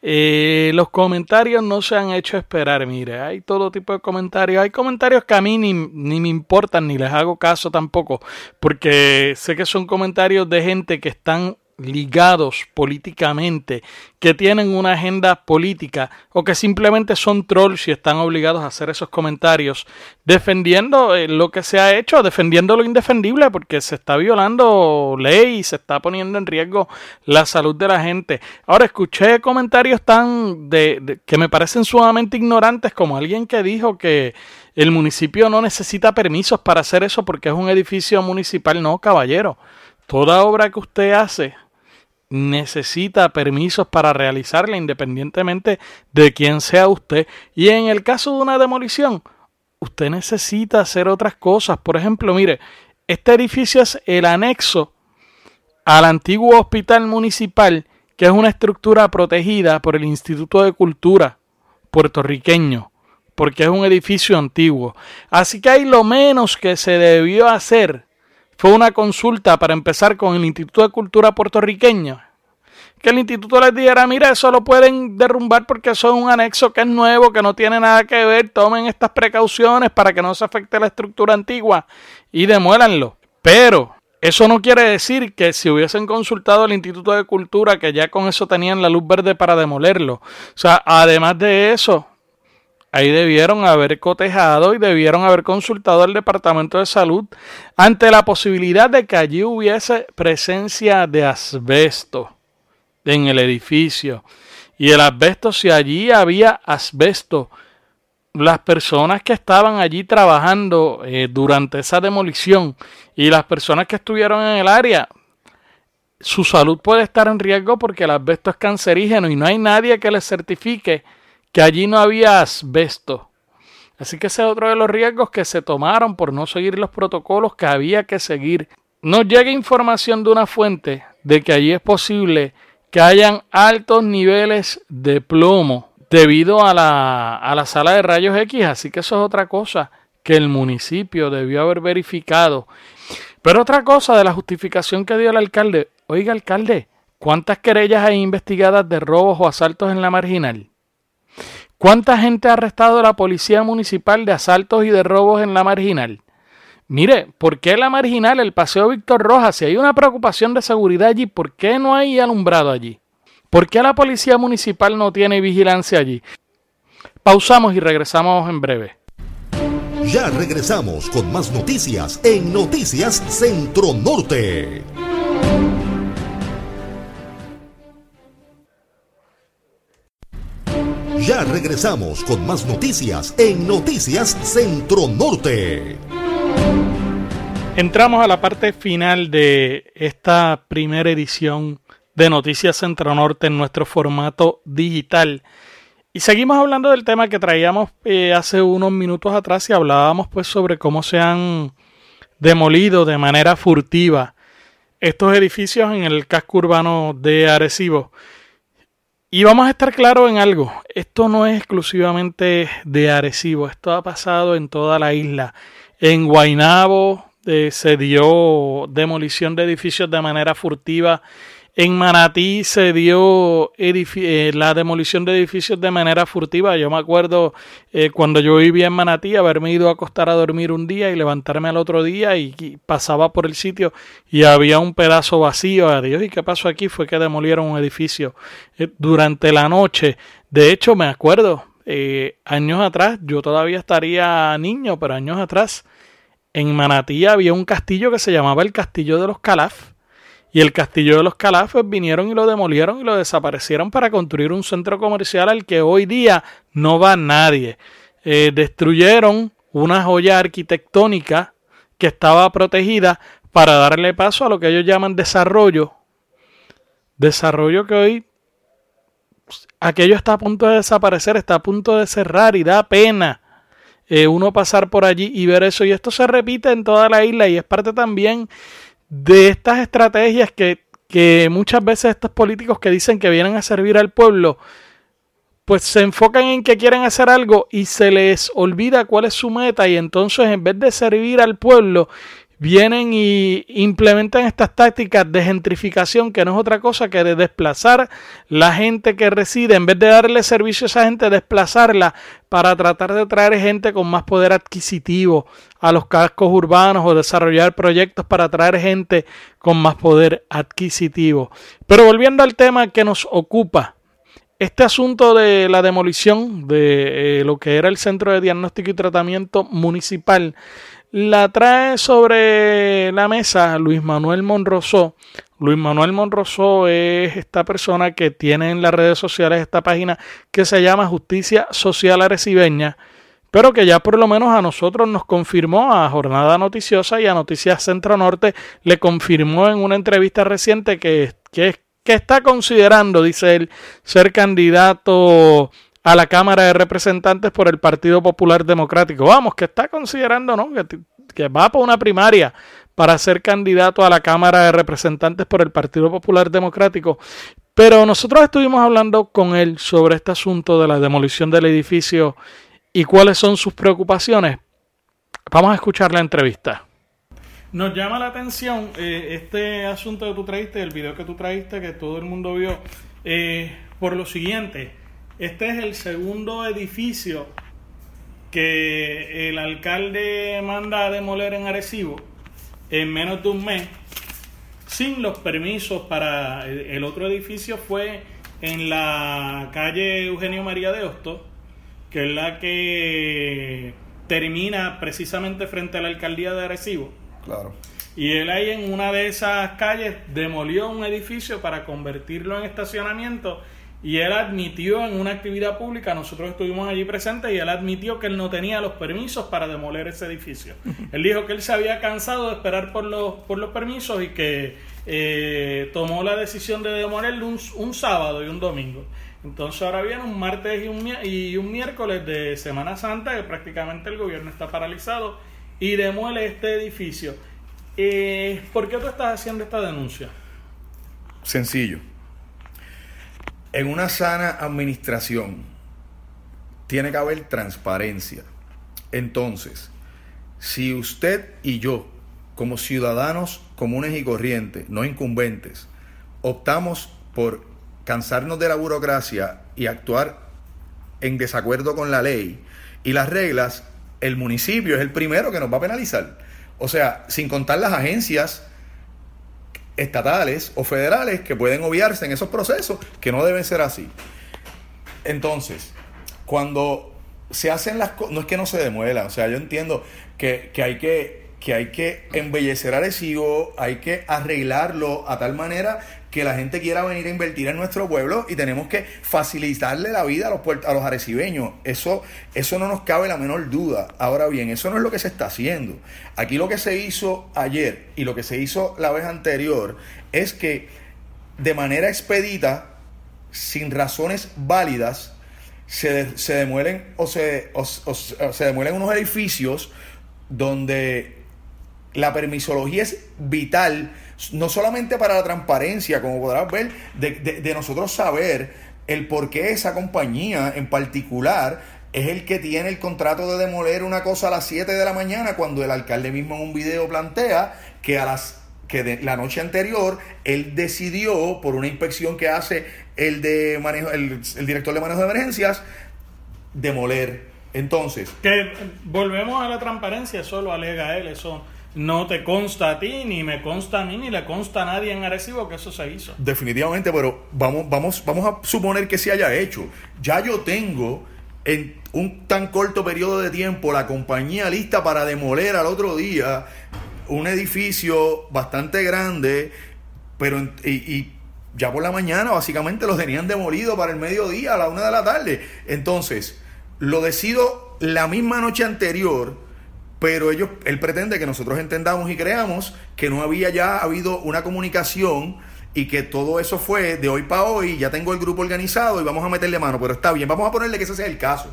Eh, los comentarios no se han hecho esperar, mire, hay todo tipo de comentarios, hay comentarios que a mí ni, ni me importan ni les hago caso tampoco, porque sé que son comentarios de gente que están ligados políticamente, que tienen una agenda política o que simplemente son trolls y están obligados a hacer esos comentarios defendiendo eh, lo que se ha hecho, defendiendo lo indefendible porque se está violando ley y se está poniendo en riesgo la salud de la gente. Ahora escuché comentarios tan de, que me parecen sumamente ignorantes como alguien que dijo que el municipio no necesita permisos para hacer eso porque es un edificio municipal. No, caballero. Toda obra que usted hace necesita permisos para realizarla independientemente de quién sea usted. Y en el caso de una demolición, usted necesita hacer otras cosas. Por ejemplo, mire, este edificio es el anexo al antiguo hospital municipal, que es una estructura protegida por el Instituto de Cultura puertorriqueño, porque es un edificio antiguo. Así que hay lo menos que se debió hacer fue una consulta para empezar con el Instituto de Cultura puertorriqueño. Que el instituto les dijera, mira, eso lo pueden derrumbar porque eso es un anexo que es nuevo, que no tiene nada que ver, tomen estas precauciones para que no se afecte la estructura antigua y demuélanlo. Pero eso no quiere decir que si hubiesen consultado al Instituto de Cultura, que ya con eso tenían la luz verde para demolerlo. O sea, además de eso, Ahí debieron haber cotejado y debieron haber consultado al Departamento de Salud ante la posibilidad de que allí hubiese presencia de asbesto en el edificio. Y el asbesto, si allí había asbesto, las personas que estaban allí trabajando eh, durante esa demolición y las personas que estuvieron en el área su salud puede estar en riesgo porque el asbesto es cancerígeno y no hay nadie que les certifique que allí no había asbesto. Así que ese es otro de los riesgos que se tomaron por no seguir los protocolos que había que seguir. Nos llega información de una fuente de que allí es posible que hayan altos niveles de plomo debido a la, a la sala de rayos X, así que eso es otra cosa que el municipio debió haber verificado. Pero otra cosa de la justificación que dio el alcalde, oiga alcalde, ¿cuántas querellas hay investigadas de robos o asaltos en la marginal? ¿Cuánta gente ha arrestado la policía municipal de asaltos y de robos en la marginal? Mire, ¿por qué la marginal, el Paseo Víctor Rojas, si hay una preocupación de seguridad allí, ¿por qué no hay alumbrado allí? ¿Por qué la policía municipal no tiene vigilancia allí? Pausamos y regresamos en breve. Ya regresamos con más noticias en Noticias Centro Norte. Ya regresamos con más noticias en Noticias Centro Norte. Entramos a la parte final de esta primera edición de Noticias Centro Norte en nuestro formato digital. Y seguimos hablando del tema que traíamos eh, hace unos minutos atrás y hablábamos pues sobre cómo se han demolido de manera furtiva estos edificios en el casco urbano de Arecibo. Y vamos a estar claros en algo, esto no es exclusivamente de Arecibo, esto ha pasado en toda la isla. En Guainabo, eh, se dio demolición de edificios de manera furtiva. En Manatí se dio eh, la demolición de edificios de manera furtiva. Yo me acuerdo eh, cuando yo vivía en Manatí haberme ido a acostar a dormir un día y levantarme al otro día y, pasaba por el sitio y había un pedazo vacío. Adiós, ¿y qué pasó aquí? Fue que demolieron un edificio durante la noche. De hecho, me acuerdo, años atrás, yo todavía estaría niño, pero años atrás, en Manatí había un castillo que se llamaba el Castillo de los Calaf. Y el castillo de los Calafes vinieron y lo demolieron y lo desaparecieron para construir un centro comercial al que hoy día no va nadie. Eh, destruyeron una joya arquitectónica que estaba protegida para darle paso a lo que ellos llaman desarrollo. Desarrollo que hoy aquello está a punto de desaparecer, está a punto de cerrar y da pena eh, uno pasar por allí y ver eso. Y esto se repite en toda la isla y es parte también de estas estrategias que, que muchas veces estos políticos que dicen que vienen a servir al pueblo, pues se enfocan en que quieren hacer algo y se les olvida cuál es su meta y entonces en vez de servir al pueblo vienen y implementan estas tácticas de gentrificación que no es otra cosa que de desplazar la gente que reside, en vez de darle servicio a esa gente, desplazarla para tratar de traer gente con más poder adquisitivo a los cascos urbanos o desarrollar proyectos para traer gente con más poder adquisitivo. Pero volviendo al tema que nos ocupa, este asunto de la demolición de eh, lo que era el Centro de Diagnóstico y Tratamiento Municipal la trae sobre la mesa Luis Manuel Monroso. Luis Manuel Monroso es esta persona que tiene en las redes sociales esta página que se llama Justicia Social Arecibeña, pero que ya por lo menos a nosotros nos confirmó a Jornada Noticiosa y a Noticias Centro Norte le confirmó en una entrevista reciente que, que está considerando, dice él, ser candidato a la Cámara de Representantes por el Partido Popular Democrático. Vamos, que está considerando, ¿no? Que, va por una primaria para ser candidato a la Cámara de Representantes por el Partido Popular Democrático. Pero nosotros estuvimos hablando con él sobre este asunto de la demolición del edificio y cuáles son sus preocupaciones. Vamos a escuchar la entrevista. Nos llama la atención eh, este asunto que tú traíste, el video que tú traíste, que todo el mundo vio, eh, por lo siguiente. Este es el segundo edificio que el alcalde manda a demoler en Arecibo en menos de un mes sin los permisos para el otro edificio fue en la calle Eugenio María de Hostos que es la que termina precisamente frente a la alcaldía de Arecibo. Claro. Y él ahí en una de esas calles demolió un edificio para convertirlo en estacionamiento y él admitió en una actividad pública, nosotros estuvimos allí presentes y él admitió que él no tenía los permisos para demoler ese edificio. él dijo que él se había cansado de esperar por los, por los permisos y que eh, tomó la decisión de demolerlo un, un, sábado y un domingo. Entonces ahora viene un martes y un, y un miércoles de Semana Santa que prácticamente el gobierno está paralizado y demuele este edificio. Eh, ¿Por qué tú estás haciendo esta denuncia? Sencillo. En una sana administración tiene que haber transparencia. Entonces, si usted y yo, como ciudadanos comunes y corrientes, no incumbentes, optamos por cansarnos de la burocracia y actuar en desacuerdo con la ley y las reglas, el municipio es el primero que nos va a penalizar. O sea, sin contar las agencias estatales o federales que pueden obviarse en esos procesos, que no deben ser así. Entonces, cuando se hacen las cosas, no es que no se demuela, o sea, yo entiendo que, que hay que que hay que embellecer a Arecibo, hay que arreglarlo a tal manera que la gente quiera venir a invertir en nuestro pueblo y tenemos que facilitarle la vida a los, a los arecibeños. Eso, eso no nos cabe la menor duda. Ahora bien, eso no es lo que se está haciendo. Aquí lo que se hizo ayer y lo que se hizo la vez anterior es que de manera expedita, sin razones válidas, se, se demuelen o se, o se demuelen unos edificios donde la permisología es vital, no solamente para la transparencia, como podrás ver, de, nosotros saber el por qué esa compañía en particular es el que tiene el contrato de demoler una cosa a las 7 de la mañana cuando el alcalde mismo en un video plantea que a las que de, la noche anterior él decidió por una inspección que hace el de manejo el, el director de manejo de emergencias demoler. Entonces que volvemos a la transparencia eso lo alega él eso no te consta a ti, ni me consta a mí, ni le consta a nadie en Arecibo que eso se hizo. Definitivamente, pero vamos, vamos, vamos a suponer que se haya hecho. Ya yo tengo en un tan corto periodo de tiempo la compañía lista para demoler al otro día un edificio bastante grande, pero y, ya por la mañana básicamente los tenían demolido para el mediodía a la una de la tarde. Entonces, lo decido la misma noche anterior pero ellos, él pretende que nosotros entendamos y creamos que no había ya habido una comunicación y que todo eso fue de hoy para hoy, ya tengo el grupo organizado y vamos a meterle mano, pero está bien, vamos a ponerle que ese sea el caso.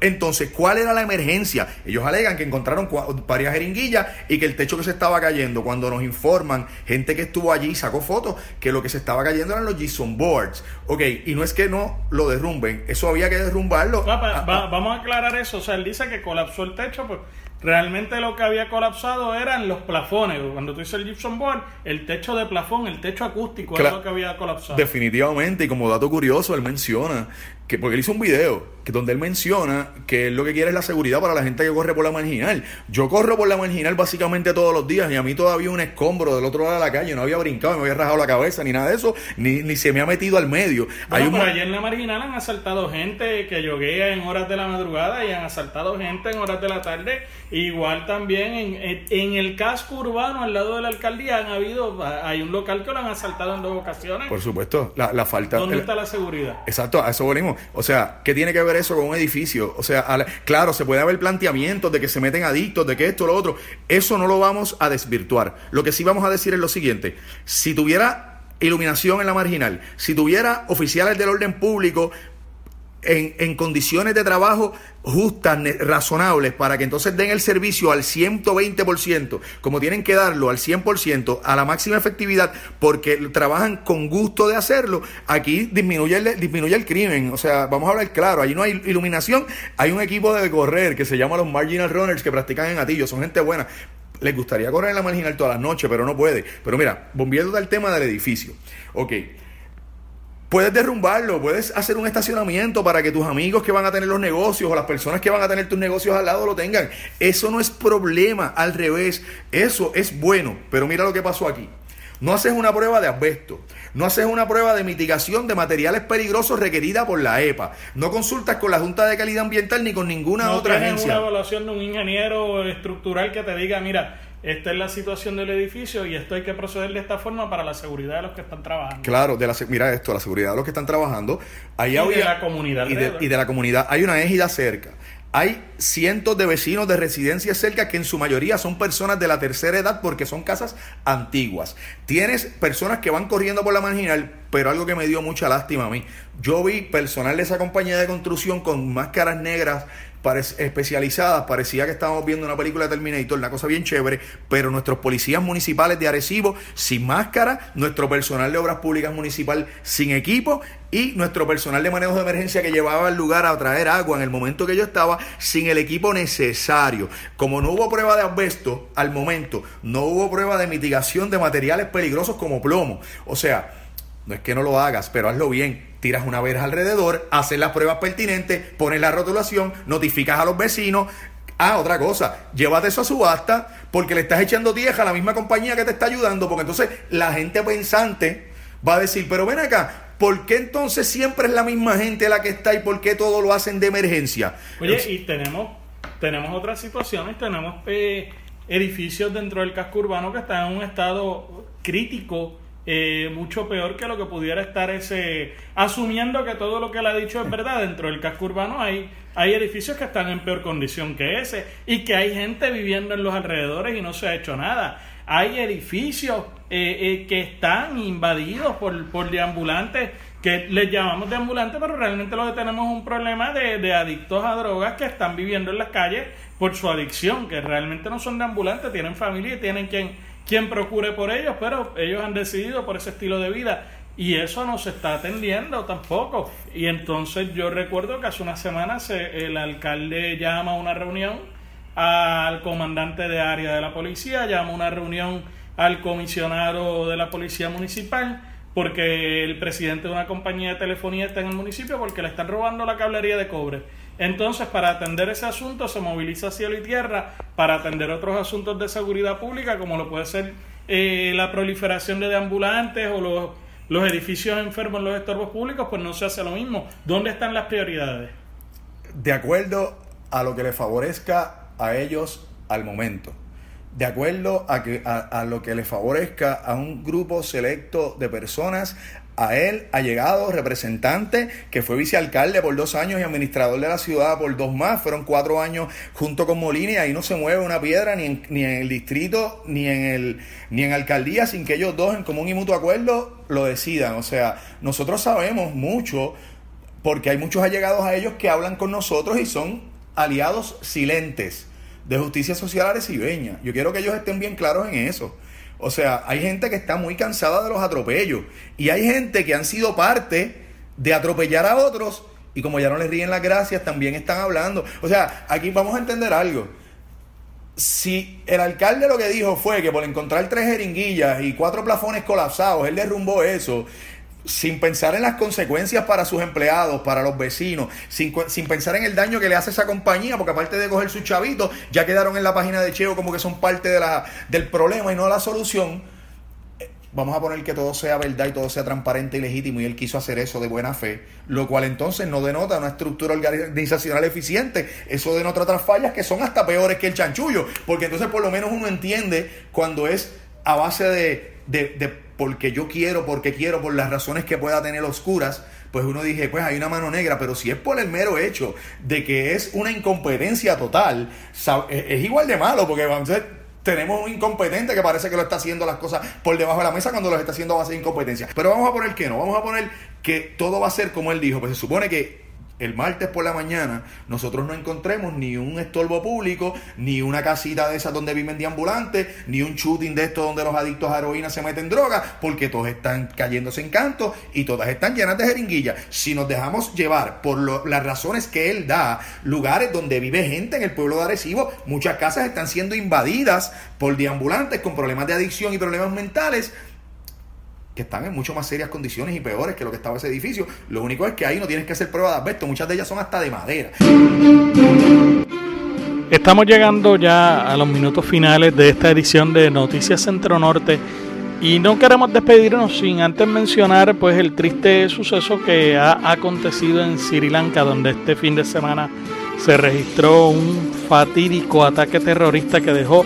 Entonces, ¿cuál era la emergencia? Ellos alegan que encontraron varias jeringuillas y que el techo que se estaba cayendo, cuando nos informan, gente que estuvo allí sacó fotos, que lo que se estaba cayendo eran los Jason Boards. Ok, y no es que no lo derrumben, eso había que derrumbarlo. Ah, ah. vamos a aclarar eso, o sea, él dice que colapsó el techo, pues Realmente lo que había colapsado eran los plafones. Cuando tú dices el gypsum board, el techo de plafón, el techo acústico es lo que había colapsado. Definitivamente, y como dato curioso, él menciona que porque él hizo un video que donde él menciona que él lo que quiere es la seguridad para la gente que corre por la marginal. Yo corro por la marginal básicamente todos los días y a mí todavía un escombro del otro lado de la calle, no había brincado, no había rajado la cabeza ni nada de eso, ni, ni se me ha metido al medio. Hay un... en la marginal han asaltado gente que yoguea en horas de la madrugada y han asaltado gente en horas de la tarde. Igual también en, en el casco urbano al lado de la alcaldía han habido, hay un local que lo han asaltado en dos ocasiones. Por supuesto, la, la falta... ¿Dónde está la seguridad? Exacto, a eso O sea, ¿qué tiene que ver eso con un edificio? O sea, claro, se puede haber planteamientos de que se meten adictos, de que esto, lo otro. Eso no lo vamos a desvirtuar. Lo que sí vamos a decir es lo siguiente. Si tuviera iluminación en la marginal, si tuviera oficiales del orden público en, condiciones de trabajo justas, razonables, para que entonces den el servicio al 120%, como tienen que darlo al 100%, a la máxima efectividad, porque trabajan con gusto de hacerlo, aquí disminuye el, disminuye el crimen. O sea, vamos a hablar claro, ahí no hay iluminación, hay un equipo de correr que se llama los Marginal Runners que practican en Atillo, son gente buena. Les gustaría correr en la marginal todas las noches, pero no puede. Pero mira, volviendo al tema del edificio. Ok. Puedes derrumbarlo, puedes hacer un estacionamiento para que tus amigos que van a tener los negocios o las personas que van a tener tus negocios al lado lo tengan. Eso no es problema, al revés, eso es bueno. Pero mira lo que pasó aquí. No haces una prueba de asbesto, no haces una prueba de mitigación de materiales peligrosos requerida por la EPA, no consultas con la Junta de Calidad Ambiental ni con ninguna otra agencia. No una evaluación de un ingeniero estructural que te diga, mira, esta es la situación del edificio y esto hay que proceder de esta forma para la seguridad de los que están trabajando. Claro, de la, mira esto, la seguridad de los que están trabajando. Ahí y había- de la comunidad. y de, y de la comunidad. Hay una égida cerca. Hay cientos de vecinos de residencias cerca que en su mayoría son personas de la tercera edad porque son casas antiguas. Tienes personas que van corriendo por la marginal, pero algo que me dio mucha lástima a mí. Yo vi personal de esa compañía de construcción con máscaras negras especializadas. Parecía que estábamos viendo una película de Terminator, una cosa bien chévere, pero nuestros policías municipales de Arecibo sin máscara, nuestro personal de obras públicas municipal sin equipo y nuestro personal de manejo de emergencia que llevaba al lugar a traer agua en el momento que yo estaba sin el equipo necesario. Como no hubo prueba de asbesto al momento, no hubo prueba de mitigación de materiales peligrosos como plomo. O sea, no es que no lo hagas, pero hazlo bien. Tiras una verja alrededor, haces las pruebas pertinentes, pones la rotulación, notificas a los vecinos. Ah, otra cosa, llévate eso a subasta porque le estás echando tierra a la misma compañía que te está ayudando, porque entonces la gente pensante va a decir, pero ven acá, ¿por qué entonces siempre es la misma gente la que está y por qué todo lo hacen de emergencia? Oye, y tenemos, tenemos otras situaciones, tenemos eh, edificios dentro del casco urbano que están en un estado crítico, eh, mucho peor que lo que pudiera estar ese, asumiendo que todo lo que él ha dicho es verdad, dentro del casco urbano hay, hay edificios que están en peor condición que ese y que hay gente viviendo en los alrededores y no se ha hecho nada. Hay edificios eh, eh, que están invadidos por, por deambulantes que les llamamos deambulantes, pero realmente lo que tenemos es un problema de, de adictos a drogas que están viviendo en las calles por su adicción, que realmente no son deambulantes, tienen familia y tienen quien, quien procure por ellos, pero ellos han decidido por ese estilo de vida y eso no se está atendiendo tampoco. Y entonces yo recuerdo que hace unas semanas eh, el alcalde llama a una reunión al comandante de área de la policía, llama a una reunión al comisionado de la policía municipal porque el presidente de una compañía de telefonía está en el municipio porque le están robando la cablería de cobre. Entonces, para atender ese asunto, se moviliza cielo y tierra para atender otros asuntos de seguridad pública, como lo puede ser eh, la proliferación de deambulantes o los, los edificios enfermos en los estorbos públicos, pues no se hace lo mismo. ¿Dónde están las prioridades? de acuerdo a lo que le favorezca a ellos al momento. De acuerdo a, que, a, a lo que le favorezca a un grupo selecto de personas, a él ha llegado representante que fue vicealcalde por dos años y administrador de la ciudad por dos más, fueron cuatro años junto con Molina y ahí no se mueve una piedra ni en, ni en el distrito ni en el ni en alcaldía sin que ellos dos en común y mutuo acuerdo lo decidan. O sea, nosotros sabemos mucho porque hay muchos allegados a ellos que hablan con nosotros y son aliados silentes de justicia social arecibeña. Yo quiero que ellos estén bien claros en eso. O sea, hay gente que está muy cansada de los atropellos y hay gente que han sido parte de atropellar a otros y como ya no les ríen las gracias, también están hablando. O sea, aquí vamos a entender algo. Si el alcalde lo que dijo fue que por encontrar tres jeringuillas y cuatro plafones colapsados, él derrumbó eso, sin pensar en las consecuencias para sus empleados, para los vecinos, sin, sin pensar en el daño que le hace esa compañía, porque aparte de coger sus chavitos, ya quedaron en la página de Cheo como que son parte de la, del problema y no la solución. Eh, Vamos a poner que todo sea verdad y todo sea transparente y legítimo y él quiso hacer eso de buena fe, lo cual entonces no denota una estructura organizacional eficiente, eso denota otras fallas que son hasta peores que el chanchullo, porque entonces por lo menos uno entiende cuando es a base de, de porque yo quiero, porque quiero, por las razones que pueda tener oscuras, pues uno dije, pues hay una mano negra, pero si es por el mero hecho de que es una incompetencia total, sab- es igual de malo, porque vamos a tenemos un incompetente que parece que lo está haciendo las cosas por debajo de la mesa cuando lo está haciendo a base de incompetencia. Pero vamos a poner que no, vamos a poner que todo va a ser como él dijo, pues se supone que el martes por la mañana nosotros no encontremos ni un estorbo público, ni una casita de esas donde viven deambulantes, ni un shooting de estos donde los adictos a heroína se meten droga, porque todos están cayéndose en canto y todas están llenas de jeringuillas. Si nos dejamos llevar por lo- las razones que él da, lugares donde vive gente en el pueblo de Arecibo, muchas casas están siendo invadidas por deambulantes con problemas de adicción y problemas mentales que están en mucho más serias condiciones y peores que lo que estaba ese edificio. Lo único es que ahí no tienes que hacer prueba de asbesto, muchas de ellas son hasta de madera. Estamos llegando ya a los minutos finales de esta edición de Noticias Centro Norte y no queremos despedirnos sin antes mencionar pues el triste suceso que ha acontecido en Sri Lanka donde este fin de semana se registró un fatídico ataque terrorista que dejó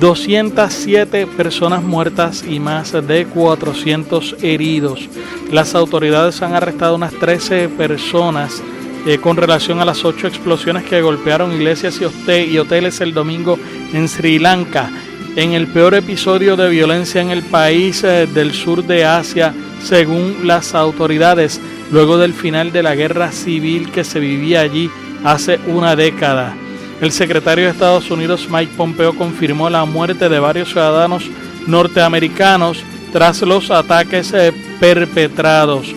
207 personas muertas y más de 400 heridos. Las autoridades han arrestado unas 13 personas eh, con relación a las ocho explosiones que golpearon iglesias y, hoteles el domingo en Sri Lanka, en el peor episodio de violencia en el país eh, del sur de Asia, según las autoridades, luego del final de la guerra civil que se vivía allí hace una década. El secretario de Estados Unidos Mike Pompeo confirmó la muerte de varios ciudadanos norteamericanos tras los ataques eh, perpetrados.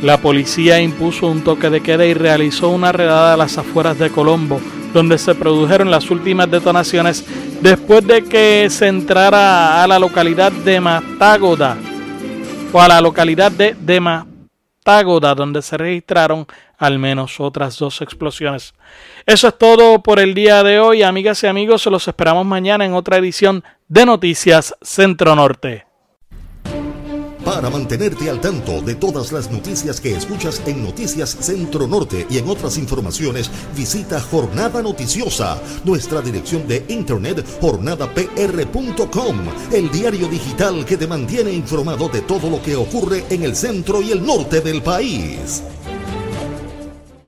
La policía impuso un toque de queda y realizó una redada a las afueras de Colombo, donde se produjeron las últimas detonaciones después de que se entrara a la localidad de Matágoda o a la localidad de Matágoda, donde se registraron al menos otras dos explosiones. Eso es todo por el día de hoy, amigas y amigos. Los esperamos mañana en otra edición de Noticias Centro Norte. Para mantenerte al tanto de todas las noticias que escuchas en Noticias Centro Norte y en otras informaciones, visita Jornada Noticiosa, nuestra dirección de internet jornadapr.com, el diario digital que te mantiene informado de todo lo que ocurre en el centro y el norte del país.